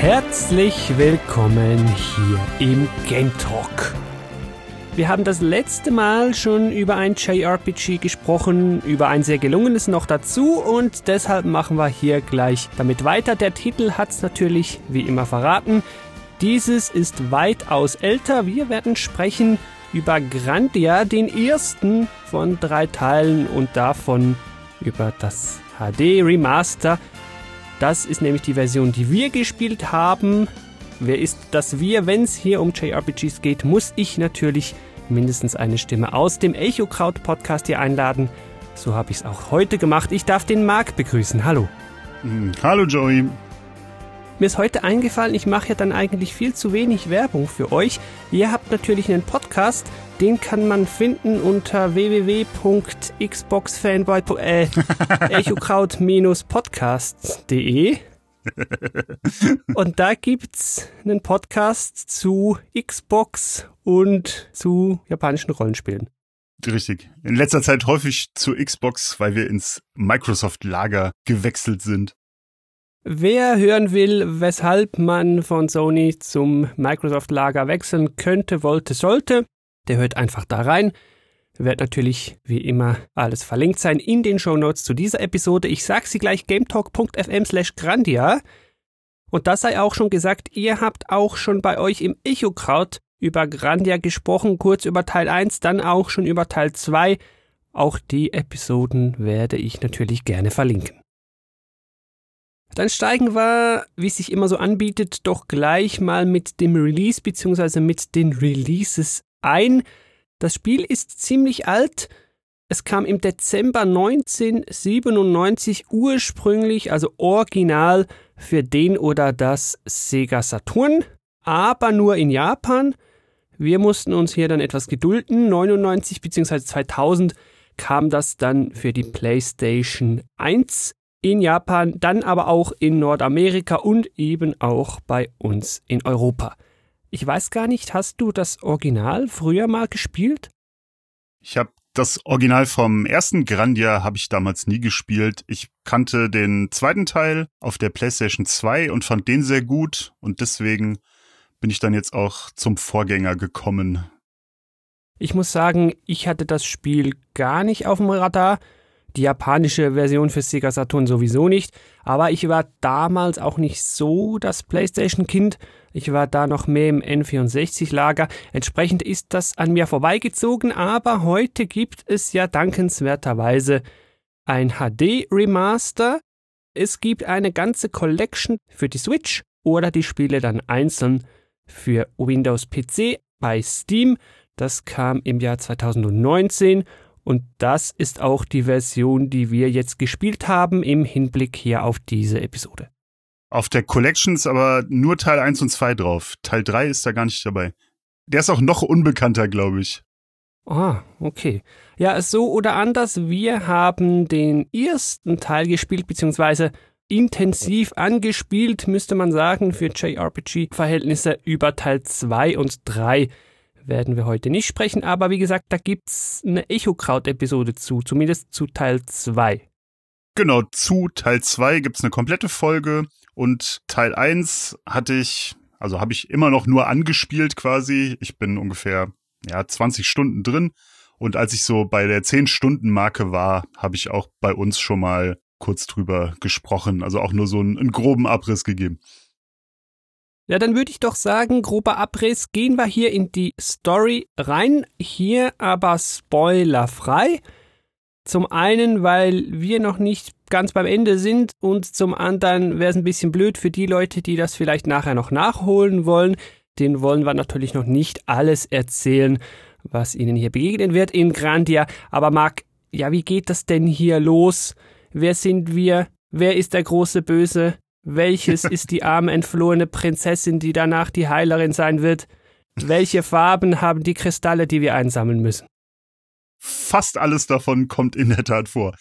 Herzlich willkommen hier im Game Talk. Wir haben das letzte Mal schon über ein JRPG gesprochen, über ein sehr gelungenes noch dazu und deshalb machen wir hier gleich damit weiter. Der Titel hat's natürlich wie immer verraten. Dieses ist weitaus älter. Wir werden sprechen über Grandia, den ersten von drei Teilen und davon über das HD Remaster das ist nämlich die Version, die wir gespielt haben. Wer ist das Wir? Wenn es hier um JRPGs geht, muss ich natürlich mindestens eine Stimme aus dem Echo Kraut Podcast hier einladen. So habe ich es auch heute gemacht. Ich darf den Marc begrüßen. Hallo. Hm, hallo Joey. Mir ist heute eingefallen, ich mache ja dann eigentlich viel zu wenig Werbung für euch. Ihr habt natürlich einen Podcast, den kann man finden unter www.xboxfanboy äh, echokraut-podcast.de. und da gibt's einen Podcast zu Xbox und zu japanischen Rollenspielen. Richtig. In letzter Zeit häufig zu Xbox, weil wir ins Microsoft-Lager gewechselt sind. Wer hören will, weshalb man von Sony zum Microsoft-Lager wechseln könnte, wollte, sollte, der hört einfach da rein. Wird natürlich wie immer alles verlinkt sein in den Show Notes zu dieser Episode. Ich sag sie gleich gametalk.fm slash grandia. Und das sei auch schon gesagt, ihr habt auch schon bei euch im Echo-Kraut über Grandia gesprochen, kurz über Teil 1, dann auch schon über Teil 2. Auch die Episoden werde ich natürlich gerne verlinken. Dann steigen wir, wie es sich immer so anbietet, doch gleich mal mit dem Release bzw. mit den Releases ein. Das Spiel ist ziemlich alt. Es kam im Dezember 1997 ursprünglich, also original, für den oder das Sega Saturn, aber nur in Japan. Wir mussten uns hier dann etwas gedulden. 99 bzw. 2000 kam das dann für die PlayStation 1 in Japan, dann aber auch in Nordamerika und eben auch bei uns in Europa. Ich weiß gar nicht, hast du das Original früher mal gespielt? Ich habe das Original vom ersten Grandia habe ich damals nie gespielt. Ich kannte den zweiten Teil auf der PlayStation 2 und fand den sehr gut und deswegen bin ich dann jetzt auch zum Vorgänger gekommen. Ich muss sagen, ich hatte das Spiel gar nicht auf dem Radar die japanische Version für Sega Saturn sowieso nicht, aber ich war damals auch nicht so das PlayStation-Kind. Ich war da noch mehr im N64-Lager. Entsprechend ist das an mir vorbeigezogen, aber heute gibt es ja dankenswerterweise ein HD-Remaster. Es gibt eine ganze Collection für die Switch oder die Spiele dann einzeln für Windows PC bei Steam. Das kam im Jahr 2019 und das ist auch die Version, die wir jetzt gespielt haben im Hinblick hier auf diese Episode. Auf der Collection ist aber nur Teil 1 und 2 drauf. Teil 3 ist da gar nicht dabei. Der ist auch noch unbekannter, glaube ich. Ah, okay. Ja, so oder anders, wir haben den ersten Teil gespielt, beziehungsweise intensiv angespielt, müsste man sagen, für JRPG-Verhältnisse über Teil 2 und 3 werden wir heute nicht sprechen, aber wie gesagt, da gibt's eine Echo-Kraut-Episode zu, zumindest zu Teil 2. Genau, zu Teil 2 gibt's eine komplette Folge und Teil 1 hatte ich, also habe ich immer noch nur angespielt quasi. Ich bin ungefähr ja 20 Stunden drin und als ich so bei der 10 Stunden Marke war, habe ich auch bei uns schon mal kurz drüber gesprochen, also auch nur so einen, einen groben Abriss gegeben. Ja, dann würde ich doch sagen, grober Abriss, gehen wir hier in die Story rein. Hier aber spoilerfrei. Zum einen, weil wir noch nicht ganz beim Ende sind und zum anderen wäre es ein bisschen blöd für die Leute, die das vielleicht nachher noch nachholen wollen. Den wollen wir natürlich noch nicht alles erzählen, was ihnen hier begegnen wird in Grandia. Aber Marc, ja, wie geht das denn hier los? Wer sind wir? Wer ist der große Böse? Welches ist die arme entflohene Prinzessin, die danach die Heilerin sein wird? welche Farben haben die Kristalle, die wir einsammeln müssen? Fast alles davon kommt in der Tat vor.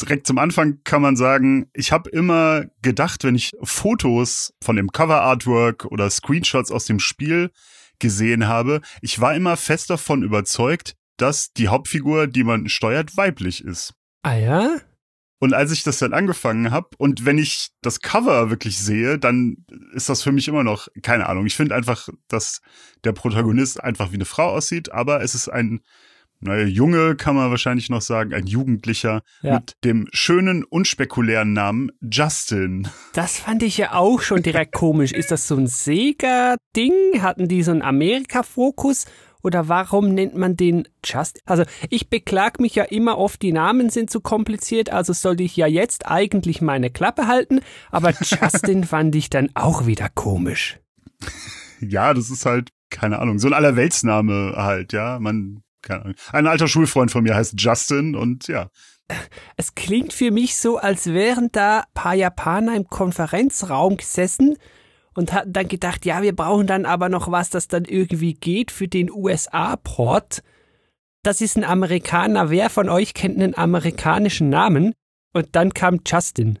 Direkt zum Anfang kann man sagen, ich habe immer gedacht, wenn ich Fotos von dem Cover-Artwork oder Screenshots aus dem Spiel gesehen habe, ich war immer fest davon überzeugt, dass die Hauptfigur, die man steuert, weiblich ist. Ah ja? Und als ich das dann angefangen habe und wenn ich das Cover wirklich sehe, dann ist das für mich immer noch keine Ahnung. Ich finde einfach, dass der Protagonist einfach wie eine Frau aussieht, aber es ist ein naja, Junge kann man wahrscheinlich noch sagen, ein Jugendlicher ja. mit dem schönen, unspekulären Namen Justin. Das fand ich ja auch schon direkt komisch. Ist das so ein Sega-Ding? Hatten die so einen Amerika-Fokus? Oder warum nennt man den Justin? Also ich beklag mich ja immer oft, die Namen sind zu kompliziert, also sollte ich ja jetzt eigentlich meine Klappe halten, aber Justin fand ich dann auch wieder komisch. Ja, das ist halt, keine Ahnung, so ein Allerweltsname halt, ja. Man keine Ahnung. Ein alter Schulfreund von mir heißt Justin und ja. Es klingt für mich so, als wären da paar Japaner im Konferenzraum gesessen und hatten dann gedacht, ja, wir brauchen dann aber noch was, das dann irgendwie geht für den USA-Port. Das ist ein Amerikaner. Wer von euch kennt einen amerikanischen Namen? Und dann kam Justin.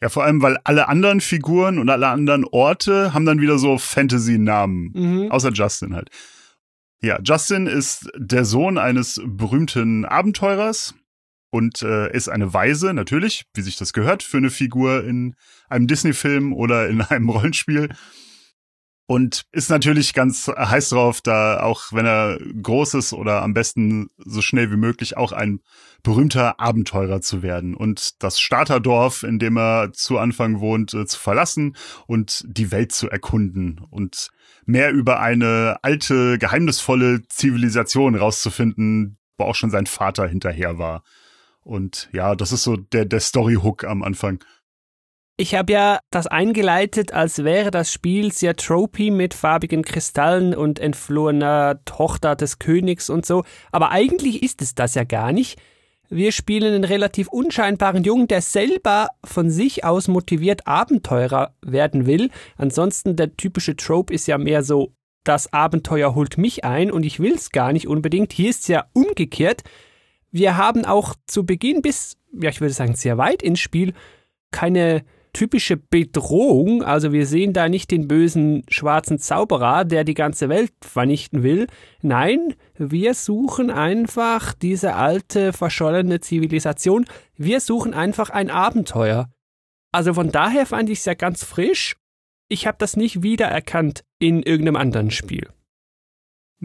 Ja, vor allem, weil alle anderen Figuren und alle anderen Orte haben dann wieder so Fantasy-Namen. Mhm. Außer Justin halt. Ja, Justin ist der Sohn eines berühmten Abenteurers und äh, ist eine Weise, natürlich, wie sich das gehört, für eine Figur in einem Disney-Film oder in einem Rollenspiel. Und ist natürlich ganz heiß drauf, da auch wenn er groß ist oder am besten so schnell wie möglich auch ein berühmter Abenteurer zu werden und das Starterdorf, in dem er zu Anfang wohnt, äh, zu verlassen und die Welt zu erkunden und mehr über eine alte, geheimnisvolle Zivilisation rauszufinden, wo auch schon sein Vater hinterher war. Und ja, das ist so der, der Story-Hook am Anfang. Ich habe ja das eingeleitet, als wäre das Spiel sehr tropy mit farbigen Kristallen und entflohener Tochter des Königs und so, aber eigentlich ist es das ja gar nicht. Wir spielen einen relativ unscheinbaren Jungen, der selber von sich aus motiviert Abenteurer werden will. Ansonsten der typische Trope ist ja mehr so, das Abenteuer holt mich ein und ich will's gar nicht unbedingt. Hier ist es ja umgekehrt. Wir haben auch zu Beginn bis, ja, ich würde sagen, sehr weit ins Spiel keine typische Bedrohung. Also wir sehen da nicht den bösen schwarzen Zauberer, der die ganze Welt vernichten will. Nein, wir suchen einfach diese alte, verschollene Zivilisation. Wir suchen einfach ein Abenteuer. Also von daher fand ich es ja ganz frisch. Ich habe das nicht wiedererkannt in irgendeinem anderen Spiel.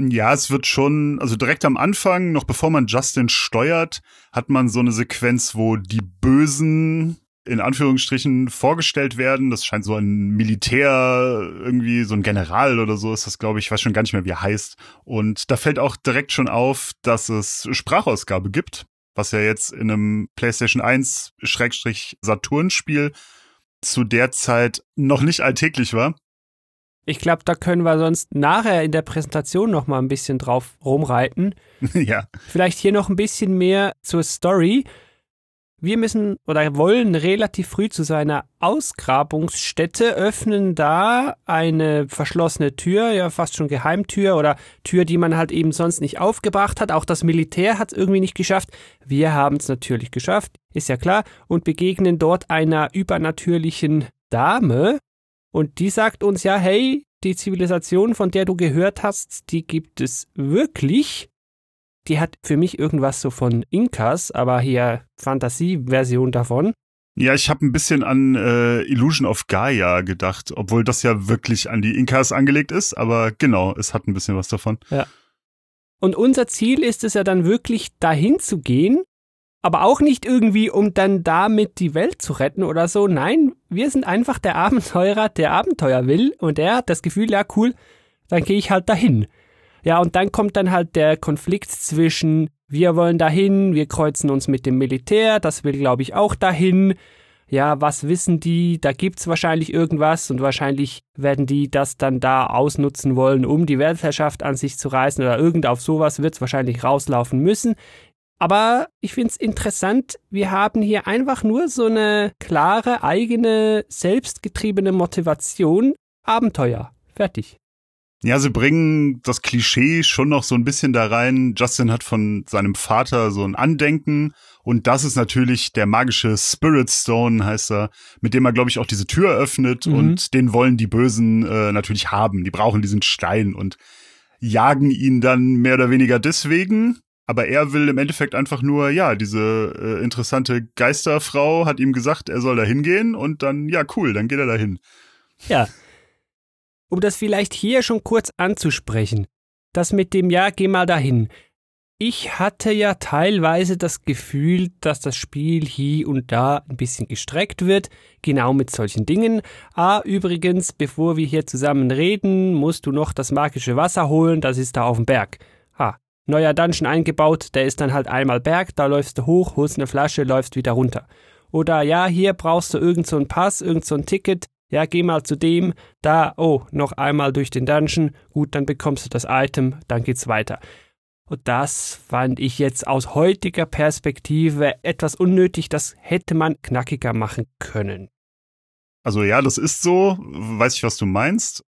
Ja, es wird schon, also direkt am Anfang, noch bevor man Justin steuert, hat man so eine Sequenz, wo die Bösen in Anführungsstrichen vorgestellt werden. Das scheint so ein Militär, irgendwie so ein General oder so ist das, glaube ich. Ich weiß schon gar nicht mehr, wie er heißt. Und da fällt auch direkt schon auf, dass es Sprachausgabe gibt, was ja jetzt in einem PlayStation 1 Schrägstrich Saturn Spiel zu der Zeit noch nicht alltäglich war. Ich glaube, da können wir sonst nachher in der Präsentation noch mal ein bisschen drauf rumreiten. ja. Vielleicht hier noch ein bisschen mehr zur Story. Wir müssen oder wollen relativ früh zu seiner Ausgrabungsstätte öffnen da eine verschlossene Tür, ja fast schon Geheimtür oder Tür, die man halt eben sonst nicht aufgebracht hat. Auch das Militär hat es irgendwie nicht geschafft. Wir haben es natürlich geschafft, ist ja klar, und begegnen dort einer übernatürlichen Dame. Und die sagt uns ja, hey, die Zivilisation, von der du gehört hast, die gibt es wirklich die hat für mich irgendwas so von Inkas, aber hier Fantasieversion davon. Ja, ich habe ein bisschen an äh, Illusion of Gaia gedacht, obwohl das ja wirklich an die Inkas angelegt ist, aber genau, es hat ein bisschen was davon. Ja. Und unser Ziel ist es ja dann wirklich dahin zu gehen, aber auch nicht irgendwie, um dann damit die Welt zu retten oder so. Nein, wir sind einfach der Abenteurer, der Abenteuer will und der hat das Gefühl, ja cool, dann gehe ich halt dahin. Ja, und dann kommt dann halt der Konflikt zwischen, wir wollen dahin, wir kreuzen uns mit dem Militär, das will, glaube ich, auch dahin. Ja, was wissen die? Da gibt's wahrscheinlich irgendwas und wahrscheinlich werden die das dann da ausnutzen wollen, um die Weltherrschaft an sich zu reißen oder irgend auf sowas wird's wahrscheinlich rauslaufen müssen. Aber ich find's interessant, wir haben hier einfach nur so eine klare, eigene, selbstgetriebene Motivation. Abenteuer. Fertig. Ja, sie bringen das Klischee schon noch so ein bisschen da rein. Justin hat von seinem Vater so ein Andenken und das ist natürlich der magische Spirit Stone, heißt er, mit dem er, glaube ich, auch diese Tür öffnet mhm. und den wollen die Bösen äh, natürlich haben. Die brauchen diesen Stein und jagen ihn dann mehr oder weniger deswegen. Aber er will im Endeffekt einfach nur, ja, diese äh, interessante Geisterfrau hat ihm gesagt, er soll da hingehen und dann, ja, cool, dann geht er da hin. Ja, um das vielleicht hier schon kurz anzusprechen. Das mit dem Ja, geh mal dahin. Ich hatte ja teilweise das Gefühl, dass das Spiel hier und da ein bisschen gestreckt wird, genau mit solchen Dingen. Ah, übrigens, bevor wir hier zusammen reden, musst du noch das magische Wasser holen, das ist da auf dem Berg. Ha, neuer Dungeon eingebaut, der ist dann halt einmal Berg, da läufst du hoch, holst eine Flasche, läufst wieder runter. Oder ja, hier brauchst du irgend so einen Pass, irgend so ein Ticket, ja, geh mal zu dem, da, oh, noch einmal durch den Dungeon, gut, dann bekommst du das Item, dann geht's weiter. Und das fand ich jetzt aus heutiger Perspektive etwas unnötig, das hätte man knackiger machen können. Also ja, das ist so, weiß ich, was du meinst.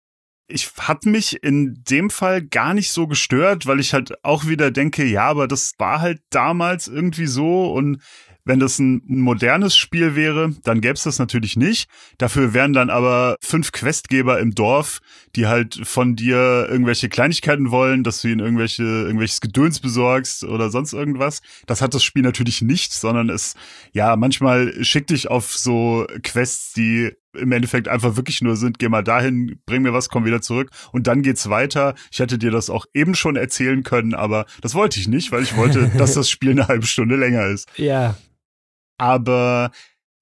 Ich hat mich in dem Fall gar nicht so gestört, weil ich halt auch wieder denke, ja, aber das war halt damals irgendwie so und wenn das ein modernes Spiel wäre, dann gäbe es das natürlich nicht. Dafür wären dann aber fünf Questgeber im Dorf, die halt von dir irgendwelche Kleinigkeiten wollen, dass du ihnen irgendwelche, irgendwelches Gedöns besorgst oder sonst irgendwas. Das hat das Spiel natürlich nicht, sondern es, ja, manchmal schickt dich auf so Quests, die im Endeffekt einfach wirklich nur sind, geh mal dahin, bring mir was, komm wieder zurück und dann geht's weiter. Ich hätte dir das auch eben schon erzählen können, aber das wollte ich nicht, weil ich wollte, dass das Spiel eine halbe Stunde länger ist. Ja, aber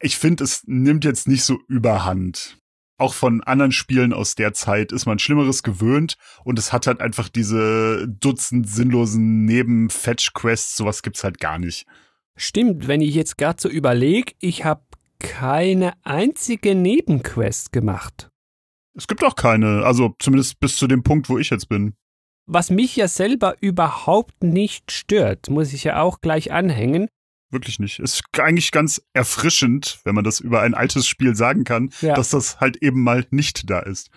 ich finde, es nimmt jetzt nicht so überhand. Auch von anderen Spielen aus der Zeit ist man Schlimmeres gewöhnt und es hat halt einfach diese Dutzend sinnlosen Neben-Fetch-Quests, sowas gibt's halt gar nicht. Stimmt, wenn ich jetzt gerade so überlege, ich habe keine einzige Nebenquest gemacht. Es gibt auch keine, also zumindest bis zu dem Punkt, wo ich jetzt bin. Was mich ja selber überhaupt nicht stört, muss ich ja auch gleich anhängen wirklich nicht. Ist eigentlich ganz erfrischend, wenn man das über ein altes Spiel sagen kann, ja. dass das halt eben mal nicht da ist.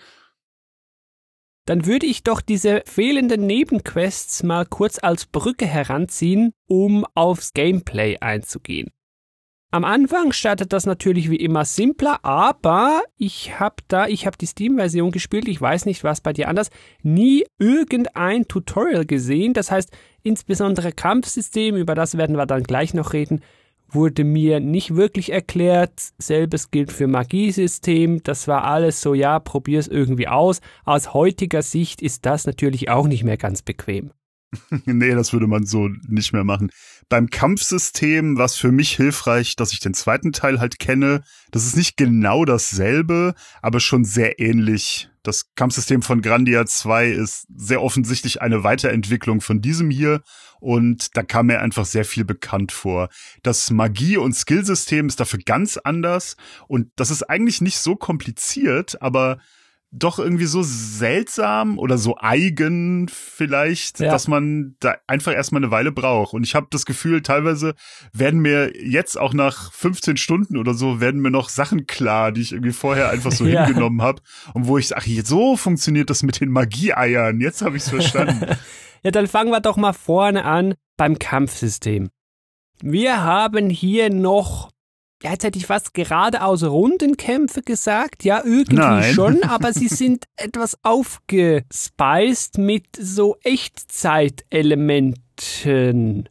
Dann würde ich doch diese fehlenden Nebenquests mal kurz als Brücke heranziehen, um aufs Gameplay einzugehen. Am Anfang startet das natürlich wie immer simpler, aber ich habe da, ich habe die Steam-Version gespielt, ich weiß nicht, was bei dir anders, nie irgendein Tutorial gesehen. Das heißt, insbesondere Kampfsystem, über das werden wir dann gleich noch reden, wurde mir nicht wirklich erklärt. Selbes gilt für Magiesystem. Das war alles so, ja, probier's irgendwie aus. Aus heutiger Sicht ist das natürlich auch nicht mehr ganz bequem. nee, das würde man so nicht mehr machen. Beim Kampfsystem war es für mich hilfreich, dass ich den zweiten Teil halt kenne. Das ist nicht genau dasselbe, aber schon sehr ähnlich. Das Kampfsystem von Grandia 2 ist sehr offensichtlich eine Weiterentwicklung von diesem hier und da kam mir einfach sehr viel bekannt vor. Das Magie- und Skillsystem ist dafür ganz anders und das ist eigentlich nicht so kompliziert, aber doch irgendwie so seltsam oder so eigen vielleicht, ja. dass man da einfach erstmal eine Weile braucht. Und ich habe das Gefühl, teilweise werden mir jetzt auch nach 15 Stunden oder so, werden mir noch Sachen klar, die ich irgendwie vorher einfach so ja. hingenommen habe. Und wo ich ach, so funktioniert das mit den Magieeiern. Jetzt habe ich es verstanden. ja, dann fangen wir doch mal vorne an beim Kampfsystem. Wir haben hier noch ja, jetzt hätte ich fast geradeaus Rundenkämpfe gesagt. Ja, irgendwie Nein. schon, aber sie sind etwas aufgespiced mit so Echtzeitelementen.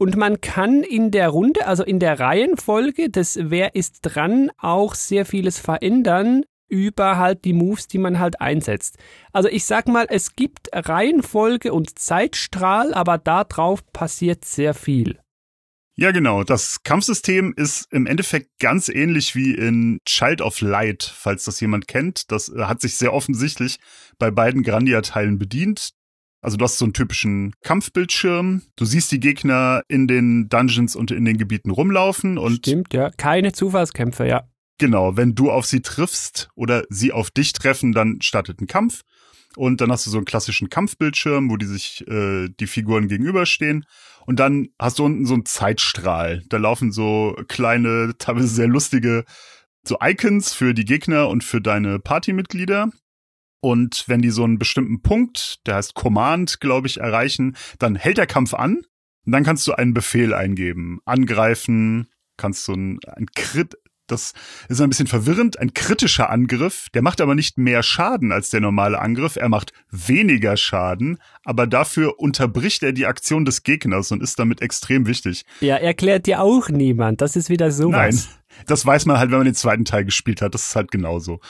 Und man kann in der Runde, also in der Reihenfolge des Wer ist dran, auch sehr vieles verändern über halt die Moves, die man halt einsetzt. Also ich sag mal, es gibt Reihenfolge und Zeitstrahl, aber da drauf passiert sehr viel. Ja, genau. Das Kampfsystem ist im Endeffekt ganz ähnlich wie in Child of Light, falls das jemand kennt. Das äh, hat sich sehr offensichtlich bei beiden Grandia-Teilen bedient. Also du hast so einen typischen Kampfbildschirm. Du siehst die Gegner in den Dungeons und in den Gebieten rumlaufen und Stimmt, ja. Keine Zufallskämpfe, ja. Genau, wenn du auf sie triffst oder sie auf dich treffen, dann startet ein Kampf. Und dann hast du so einen klassischen Kampfbildschirm, wo die sich äh, die Figuren gegenüberstehen. Und dann hast du unten so einen Zeitstrahl. Da laufen so kleine, teilweise sehr lustige so Icons für die Gegner und für deine Partymitglieder. Und wenn die so einen bestimmten Punkt, der heißt Command, glaube ich, erreichen, dann hält der Kampf an. Und dann kannst du einen Befehl eingeben. Angreifen, kannst du ein, ein Crit, das ist ein bisschen verwirrend, ein kritischer Angriff, der macht aber nicht mehr Schaden als der normale Angriff, er macht weniger Schaden, aber dafür unterbricht er die Aktion des Gegners und ist damit extrem wichtig. Ja, erklärt dir auch niemand, das ist wieder sowas. Nein, das weiß man halt, wenn man den zweiten Teil gespielt hat, das ist halt genauso.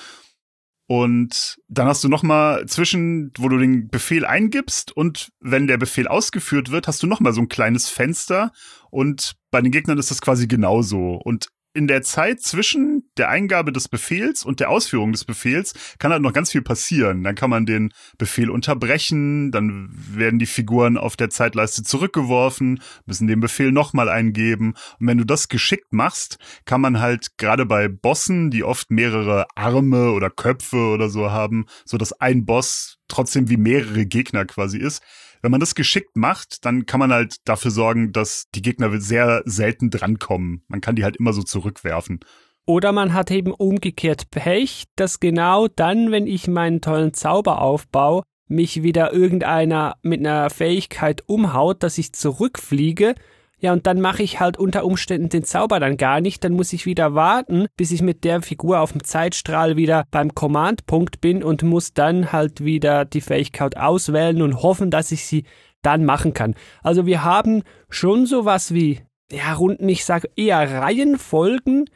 Und dann hast du noch mal zwischen, wo du den Befehl eingibst und wenn der Befehl ausgeführt wird, hast du noch mal so ein kleines Fenster und bei den Gegnern ist das quasi genauso. Und in der Zeit zwischen der Eingabe des Befehls und der Ausführung des Befehls kann halt noch ganz viel passieren. Dann kann man den Befehl unterbrechen, dann werden die Figuren auf der Zeitleiste zurückgeworfen, müssen den Befehl nochmal eingeben. Und wenn du das geschickt machst, kann man halt gerade bei Bossen, die oft mehrere Arme oder Köpfe oder so haben, so dass ein Boss trotzdem wie mehrere Gegner quasi ist, wenn man das geschickt macht, dann kann man halt dafür sorgen, dass die Gegner sehr selten drankommen. Man kann die halt immer so zurückwerfen. Oder man hat eben umgekehrt Pech, dass genau dann, wenn ich meinen tollen Zauber aufbaue, mich wieder irgendeiner mit einer Fähigkeit umhaut, dass ich zurückfliege ja, und dann mache ich halt unter Umständen den Zauber dann gar nicht. Dann muss ich wieder warten, bis ich mit der Figur auf dem Zeitstrahl wieder beim Command-Punkt bin und muss dann halt wieder die Fähigkeit auswählen und hoffen, dass ich sie dann machen kann. Also wir haben schon sowas wie, ja, Runden, ich sage eher Reihenfolgen,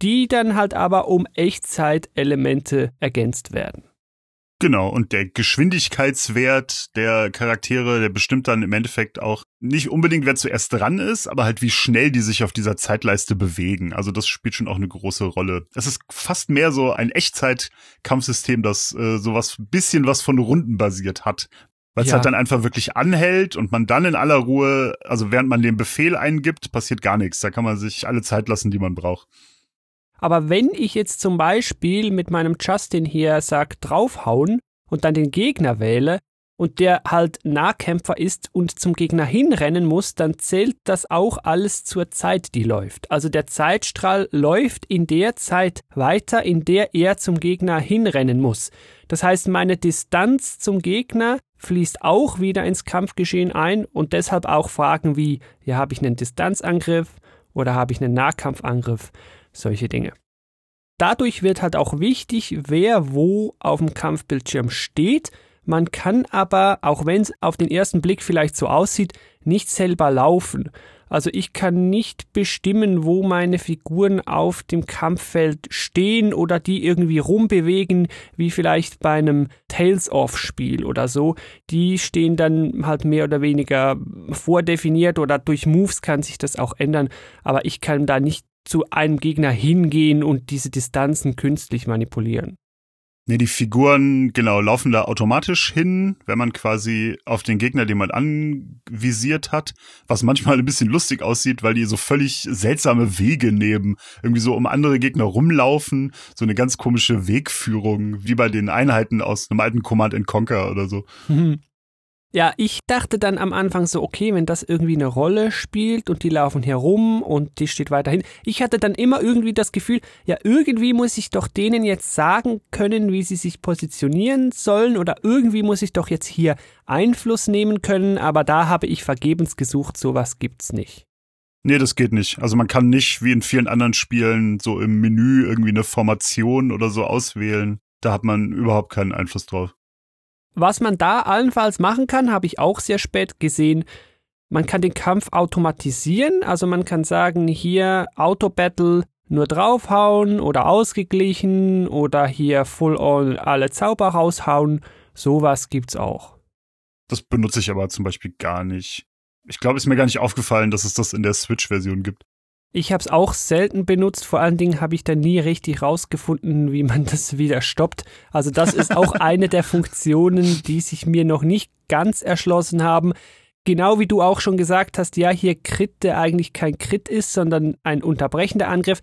die dann halt aber um Echtzeitelemente ergänzt werden. Genau, und der Geschwindigkeitswert der Charaktere, der bestimmt dann im Endeffekt auch nicht unbedingt, wer zuerst dran ist, aber halt wie schnell die sich auf dieser Zeitleiste bewegen. Also das spielt schon auch eine große Rolle. Es ist fast mehr so ein Echtzeitkampfsystem, das äh, sowas bisschen was von Runden basiert hat. Weil es ja. halt dann einfach wirklich anhält und man dann in aller Ruhe, also während man den Befehl eingibt, passiert gar nichts. Da kann man sich alle Zeit lassen, die man braucht. Aber wenn ich jetzt zum Beispiel mit meinem Justin hier sag draufhauen und dann den Gegner wähle und der halt Nahkämpfer ist und zum Gegner hinrennen muss, dann zählt das auch alles zur Zeit, die läuft. Also der Zeitstrahl läuft in der Zeit weiter, in der er zum Gegner hinrennen muss. Das heißt, meine Distanz zum Gegner fließt auch wieder ins Kampfgeschehen ein und deshalb auch Fragen wie, ja, habe ich einen Distanzangriff oder habe ich einen Nahkampfangriff? Solche Dinge. Dadurch wird halt auch wichtig, wer wo auf dem Kampfbildschirm steht. Man kann aber, auch wenn es auf den ersten Blick vielleicht so aussieht, nicht selber laufen. Also ich kann nicht bestimmen, wo meine Figuren auf dem Kampffeld stehen oder die irgendwie rumbewegen, wie vielleicht bei einem Tales-of-Spiel oder so. Die stehen dann halt mehr oder weniger vordefiniert oder durch Moves kann sich das auch ändern. Aber ich kann da nicht zu einem Gegner hingehen und diese Distanzen künstlich manipulieren. Nee, die Figuren, genau, laufen da automatisch hin, wenn man quasi auf den Gegner, den man anvisiert hat, was manchmal ein bisschen lustig aussieht, weil die so völlig seltsame Wege nehmen, irgendwie so um andere Gegner rumlaufen, so eine ganz komische Wegführung, wie bei den Einheiten aus einem alten Command Conquer oder so. Ja, ich dachte dann am Anfang so, okay, wenn das irgendwie eine Rolle spielt und die laufen herum und die steht weiterhin. Ich hatte dann immer irgendwie das Gefühl, ja, irgendwie muss ich doch denen jetzt sagen können, wie sie sich positionieren sollen oder irgendwie muss ich doch jetzt hier Einfluss nehmen können, aber da habe ich vergebens gesucht, sowas gibt's nicht. Nee, das geht nicht. Also man kann nicht wie in vielen anderen Spielen so im Menü irgendwie eine Formation oder so auswählen. Da hat man überhaupt keinen Einfluss drauf. Was man da allenfalls machen kann, habe ich auch sehr spät gesehen. Man kann den Kampf automatisieren, also man kann sagen, hier Auto-Battle nur draufhauen oder ausgeglichen oder hier full-on alle Zauber raushauen. Sowas gibt's auch. Das benutze ich aber zum Beispiel gar nicht. Ich glaube, ist mir gar nicht aufgefallen, dass es das in der Switch-Version gibt. Ich habe es auch selten benutzt, vor allen Dingen habe ich da nie richtig rausgefunden, wie man das wieder stoppt. Also das ist auch eine der Funktionen, die sich mir noch nicht ganz erschlossen haben. Genau wie du auch schon gesagt hast, ja, hier Crit, der eigentlich kein Crit ist, sondern ein unterbrechender Angriff.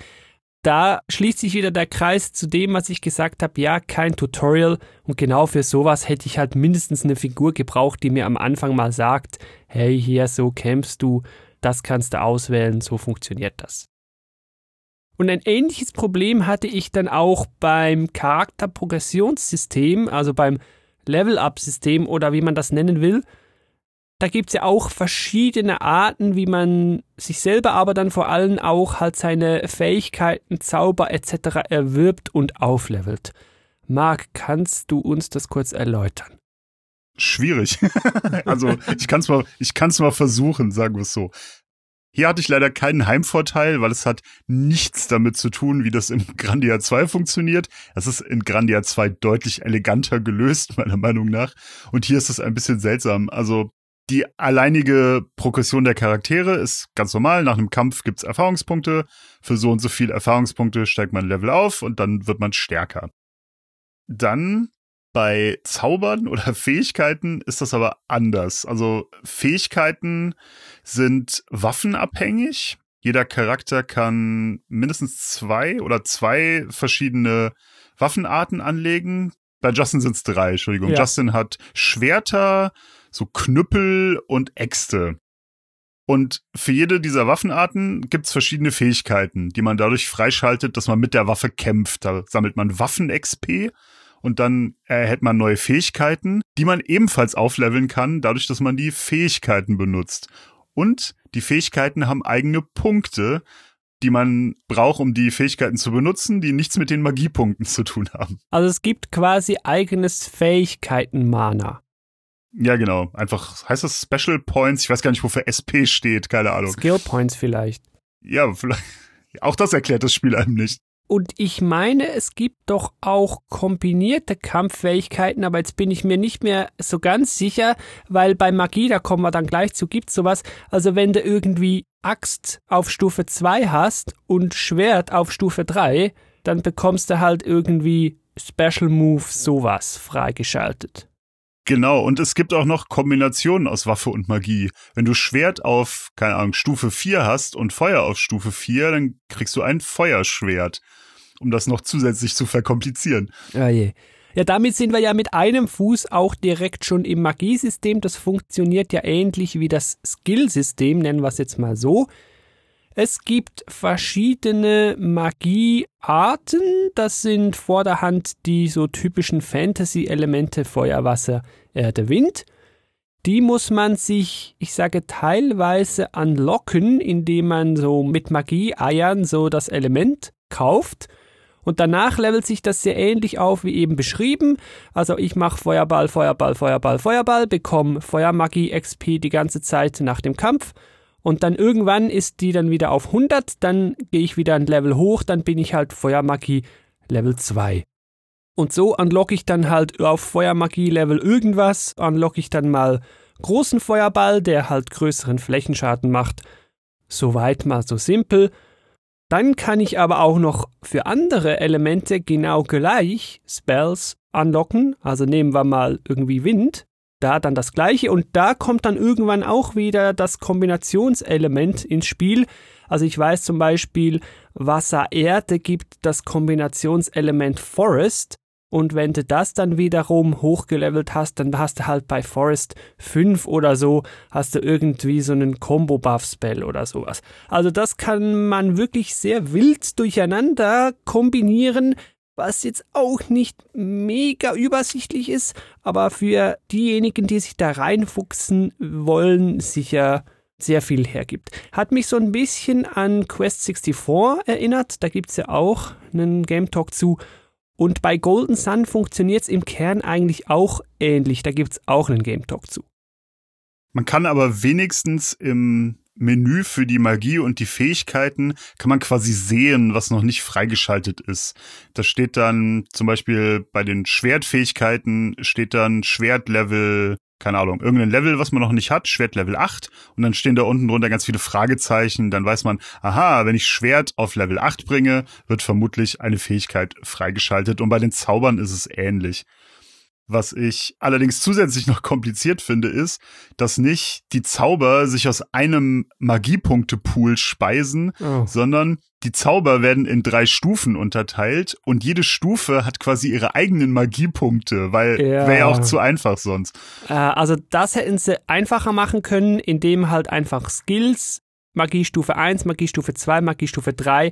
Da schließt sich wieder der Kreis zu dem, was ich gesagt habe, ja, kein Tutorial. Und genau für sowas hätte ich halt mindestens eine Figur gebraucht, die mir am Anfang mal sagt, hey, hier, so kämpfst du das kannst du auswählen, so funktioniert das. Und ein ähnliches Problem hatte ich dann auch beim Charakterprogressionssystem, also beim Level-Up-System oder wie man das nennen will. Da gibt es ja auch verschiedene Arten, wie man sich selber, aber dann vor allem auch halt seine Fähigkeiten, Zauber etc. erwirbt und auflevelt. Marc, kannst du uns das kurz erläutern? Schwierig. also ich kann es mal, ich kann es mal versuchen, sagen wir es so. Hier hatte ich leider keinen Heimvorteil, weil es hat nichts damit zu tun, wie das in Grandia 2 funktioniert. Das ist in Grandia 2 deutlich eleganter gelöst, meiner Meinung nach. Und hier ist es ein bisschen seltsam. Also die alleinige Progression der Charaktere ist ganz normal. Nach einem Kampf gibt's Erfahrungspunkte. Für so und so viel Erfahrungspunkte steigt man Level auf und dann wird man stärker. Dann bei Zaubern oder Fähigkeiten ist das aber anders. Also Fähigkeiten sind waffenabhängig. Jeder Charakter kann mindestens zwei oder zwei verschiedene Waffenarten anlegen. Bei Justin sind es drei, Entschuldigung. Ja. Justin hat Schwerter, so Knüppel und Äxte. Und für jede dieser Waffenarten gibt's verschiedene Fähigkeiten, die man dadurch freischaltet, dass man mit der Waffe kämpft. Da sammelt man Waffen-XP und dann erhält man neue Fähigkeiten, die man ebenfalls aufleveln kann, dadurch, dass man die Fähigkeiten benutzt. Und die Fähigkeiten haben eigene Punkte, die man braucht, um die Fähigkeiten zu benutzen, die nichts mit den Magiepunkten zu tun haben. Also es gibt quasi eigenes Fähigkeiten-Mana. Ja, genau. Einfach, heißt das Special Points? Ich weiß gar nicht, wofür SP steht, keine Ahnung. Skill Points vielleicht. Ja, vielleicht. Auch das erklärt das Spiel einem nicht. Und ich meine, es gibt doch auch kombinierte Kampffähigkeiten, aber jetzt bin ich mir nicht mehr so ganz sicher, weil bei Magie, da kommen wir dann gleich zu, gibt sowas. Also wenn du irgendwie Axt auf Stufe 2 hast und Schwert auf Stufe 3, dann bekommst du halt irgendwie Special Move sowas freigeschaltet. Genau, und es gibt auch noch Kombinationen aus Waffe und Magie. Wenn du Schwert auf, keine Ahnung, Stufe 4 hast und Feuer auf Stufe 4, dann kriegst du ein Feuerschwert, um das noch zusätzlich zu verkomplizieren. Oh je. Ja, damit sind wir ja mit einem Fuß auch direkt schon im Magiesystem. Das funktioniert ja ähnlich wie das Skillsystem, nennen wir es jetzt mal so. Es gibt verschiedene Magiearten. Das sind vorderhand die so typischen Fantasy-Elemente Feuer, Wasser, Erde, Wind. Die muss man sich, ich sage teilweise unlocken, indem man so mit Magie-Eiern so das Element kauft. Und danach levelt sich das sehr ähnlich auf wie eben beschrieben. Also ich mache Feuerball, Feuerball, Feuerball, Feuerball, bekomme Feuermagie XP die ganze Zeit nach dem Kampf und dann irgendwann ist die dann wieder auf 100, dann gehe ich wieder ein Level hoch, dann bin ich halt Feuermagie Level 2. Und so unlock ich dann halt auf Feuermagie Level irgendwas, unlock ich dann mal großen Feuerball, der halt größeren Flächenschaden macht. Soweit mal so simpel. Dann kann ich aber auch noch für andere Elemente genau gleich Spells unlocken. Also nehmen wir mal irgendwie Wind da dann das gleiche und da kommt dann irgendwann auch wieder das Kombinationselement ins Spiel. Also ich weiß zum Beispiel, Wasser-Erde gibt das Kombinationselement Forest und wenn du das dann wiederum hochgelevelt hast, dann hast du halt bei Forest 5 oder so, hast du irgendwie so einen Combo-Buff-Spell oder sowas. Also das kann man wirklich sehr wild durcheinander kombinieren, was jetzt auch nicht mega übersichtlich ist, aber für diejenigen, die sich da reinfuchsen wollen, sicher sehr viel hergibt. Hat mich so ein bisschen an Quest 64 erinnert, da gibt es ja auch einen Game Talk zu. Und bei Golden Sun funktioniert es im Kern eigentlich auch ähnlich, da gibt es auch einen Game Talk zu. Man kann aber wenigstens im Menü für die Magie und die Fähigkeiten kann man quasi sehen, was noch nicht freigeschaltet ist. Da steht dann zum Beispiel bei den Schwertfähigkeiten steht dann Schwertlevel, keine Ahnung, irgendein Level, was man noch nicht hat, Schwertlevel 8 und dann stehen da unten drunter ganz viele Fragezeichen, dann weiß man, aha, wenn ich Schwert auf Level 8 bringe, wird vermutlich eine Fähigkeit freigeschaltet und bei den Zaubern ist es ähnlich. Was ich allerdings zusätzlich noch kompliziert finde, ist, dass nicht die Zauber sich aus einem Magiepunktepool speisen, oh. sondern die Zauber werden in drei Stufen unterteilt und jede Stufe hat quasi ihre eigenen Magiepunkte, weil ja. wäre ja auch zu einfach sonst. Äh, also das hätten sie einfacher machen können, indem halt einfach Skills, Magiestufe 1, Magiestufe 2, Magiestufe 3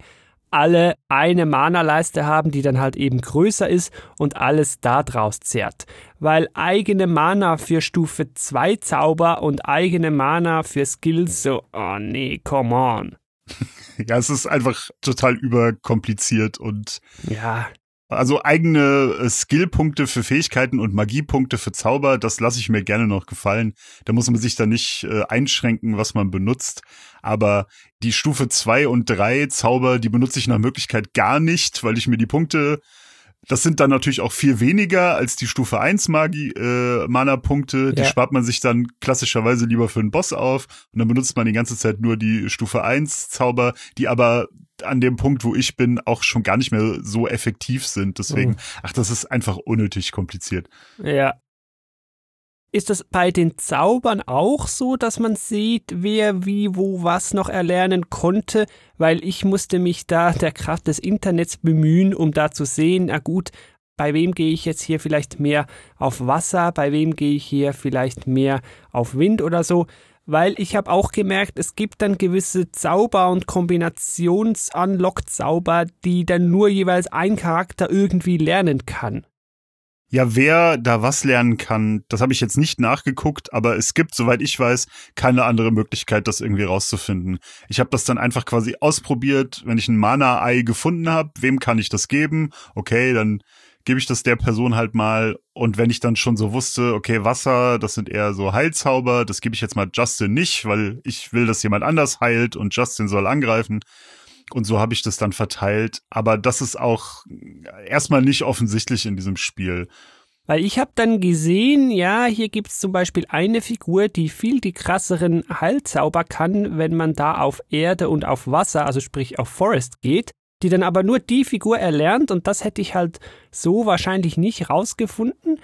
alle eine Mana-Leiste haben, die dann halt eben größer ist und alles da draus zehrt. Weil eigene Mana für Stufe 2 Zauber und eigene Mana für Skills so, oh nee, come on. Ja, es ist einfach total überkompliziert und ja. Also eigene äh, Skillpunkte für Fähigkeiten und Magiepunkte für Zauber, das lasse ich mir gerne noch gefallen. Da muss man sich da nicht äh, einschränken, was man benutzt. Aber die Stufe zwei und drei Zauber, die benutze ich nach Möglichkeit gar nicht, weil ich mir die Punkte das sind dann natürlich auch viel weniger als die Stufe 1 Magie, äh, Mana-Punkte. Die ja. spart man sich dann klassischerweise lieber für einen Boss auf. Und dann benutzt man die ganze Zeit nur die Stufe 1 Zauber, die aber an dem Punkt, wo ich bin, auch schon gar nicht mehr so effektiv sind. Deswegen, mhm. ach, das ist einfach unnötig kompliziert. Ja, ist das bei den Zaubern auch so, dass man sieht, wer wie wo was noch erlernen konnte? Weil ich musste mich da der Kraft des Internets bemühen, um da zu sehen, na gut, bei wem gehe ich jetzt hier vielleicht mehr auf Wasser, bei wem gehe ich hier vielleicht mehr auf Wind oder so. Weil ich habe auch gemerkt, es gibt dann gewisse Zauber und Kombinations-Unlock-Zauber, die dann nur jeweils ein Charakter irgendwie lernen kann. Ja, wer da was lernen kann, das habe ich jetzt nicht nachgeguckt, aber es gibt, soweit ich weiß, keine andere Möglichkeit, das irgendwie rauszufinden. Ich habe das dann einfach quasi ausprobiert, wenn ich ein Mana-Ei gefunden habe, wem kann ich das geben? Okay, dann gebe ich das der Person halt mal. Und wenn ich dann schon so wusste, okay, Wasser, das sind eher so Heilzauber, das gebe ich jetzt mal Justin nicht, weil ich will, dass jemand anders heilt und Justin soll angreifen. Und so habe ich das dann verteilt. Aber das ist auch erstmal nicht offensichtlich in diesem Spiel. Weil ich habe dann gesehen, ja, hier gibt's zum Beispiel eine Figur, die viel die krasseren Heilzauber kann, wenn man da auf Erde und auf Wasser, also sprich auf Forest geht, die dann aber nur die Figur erlernt und das hätte ich halt so wahrscheinlich nicht rausgefunden.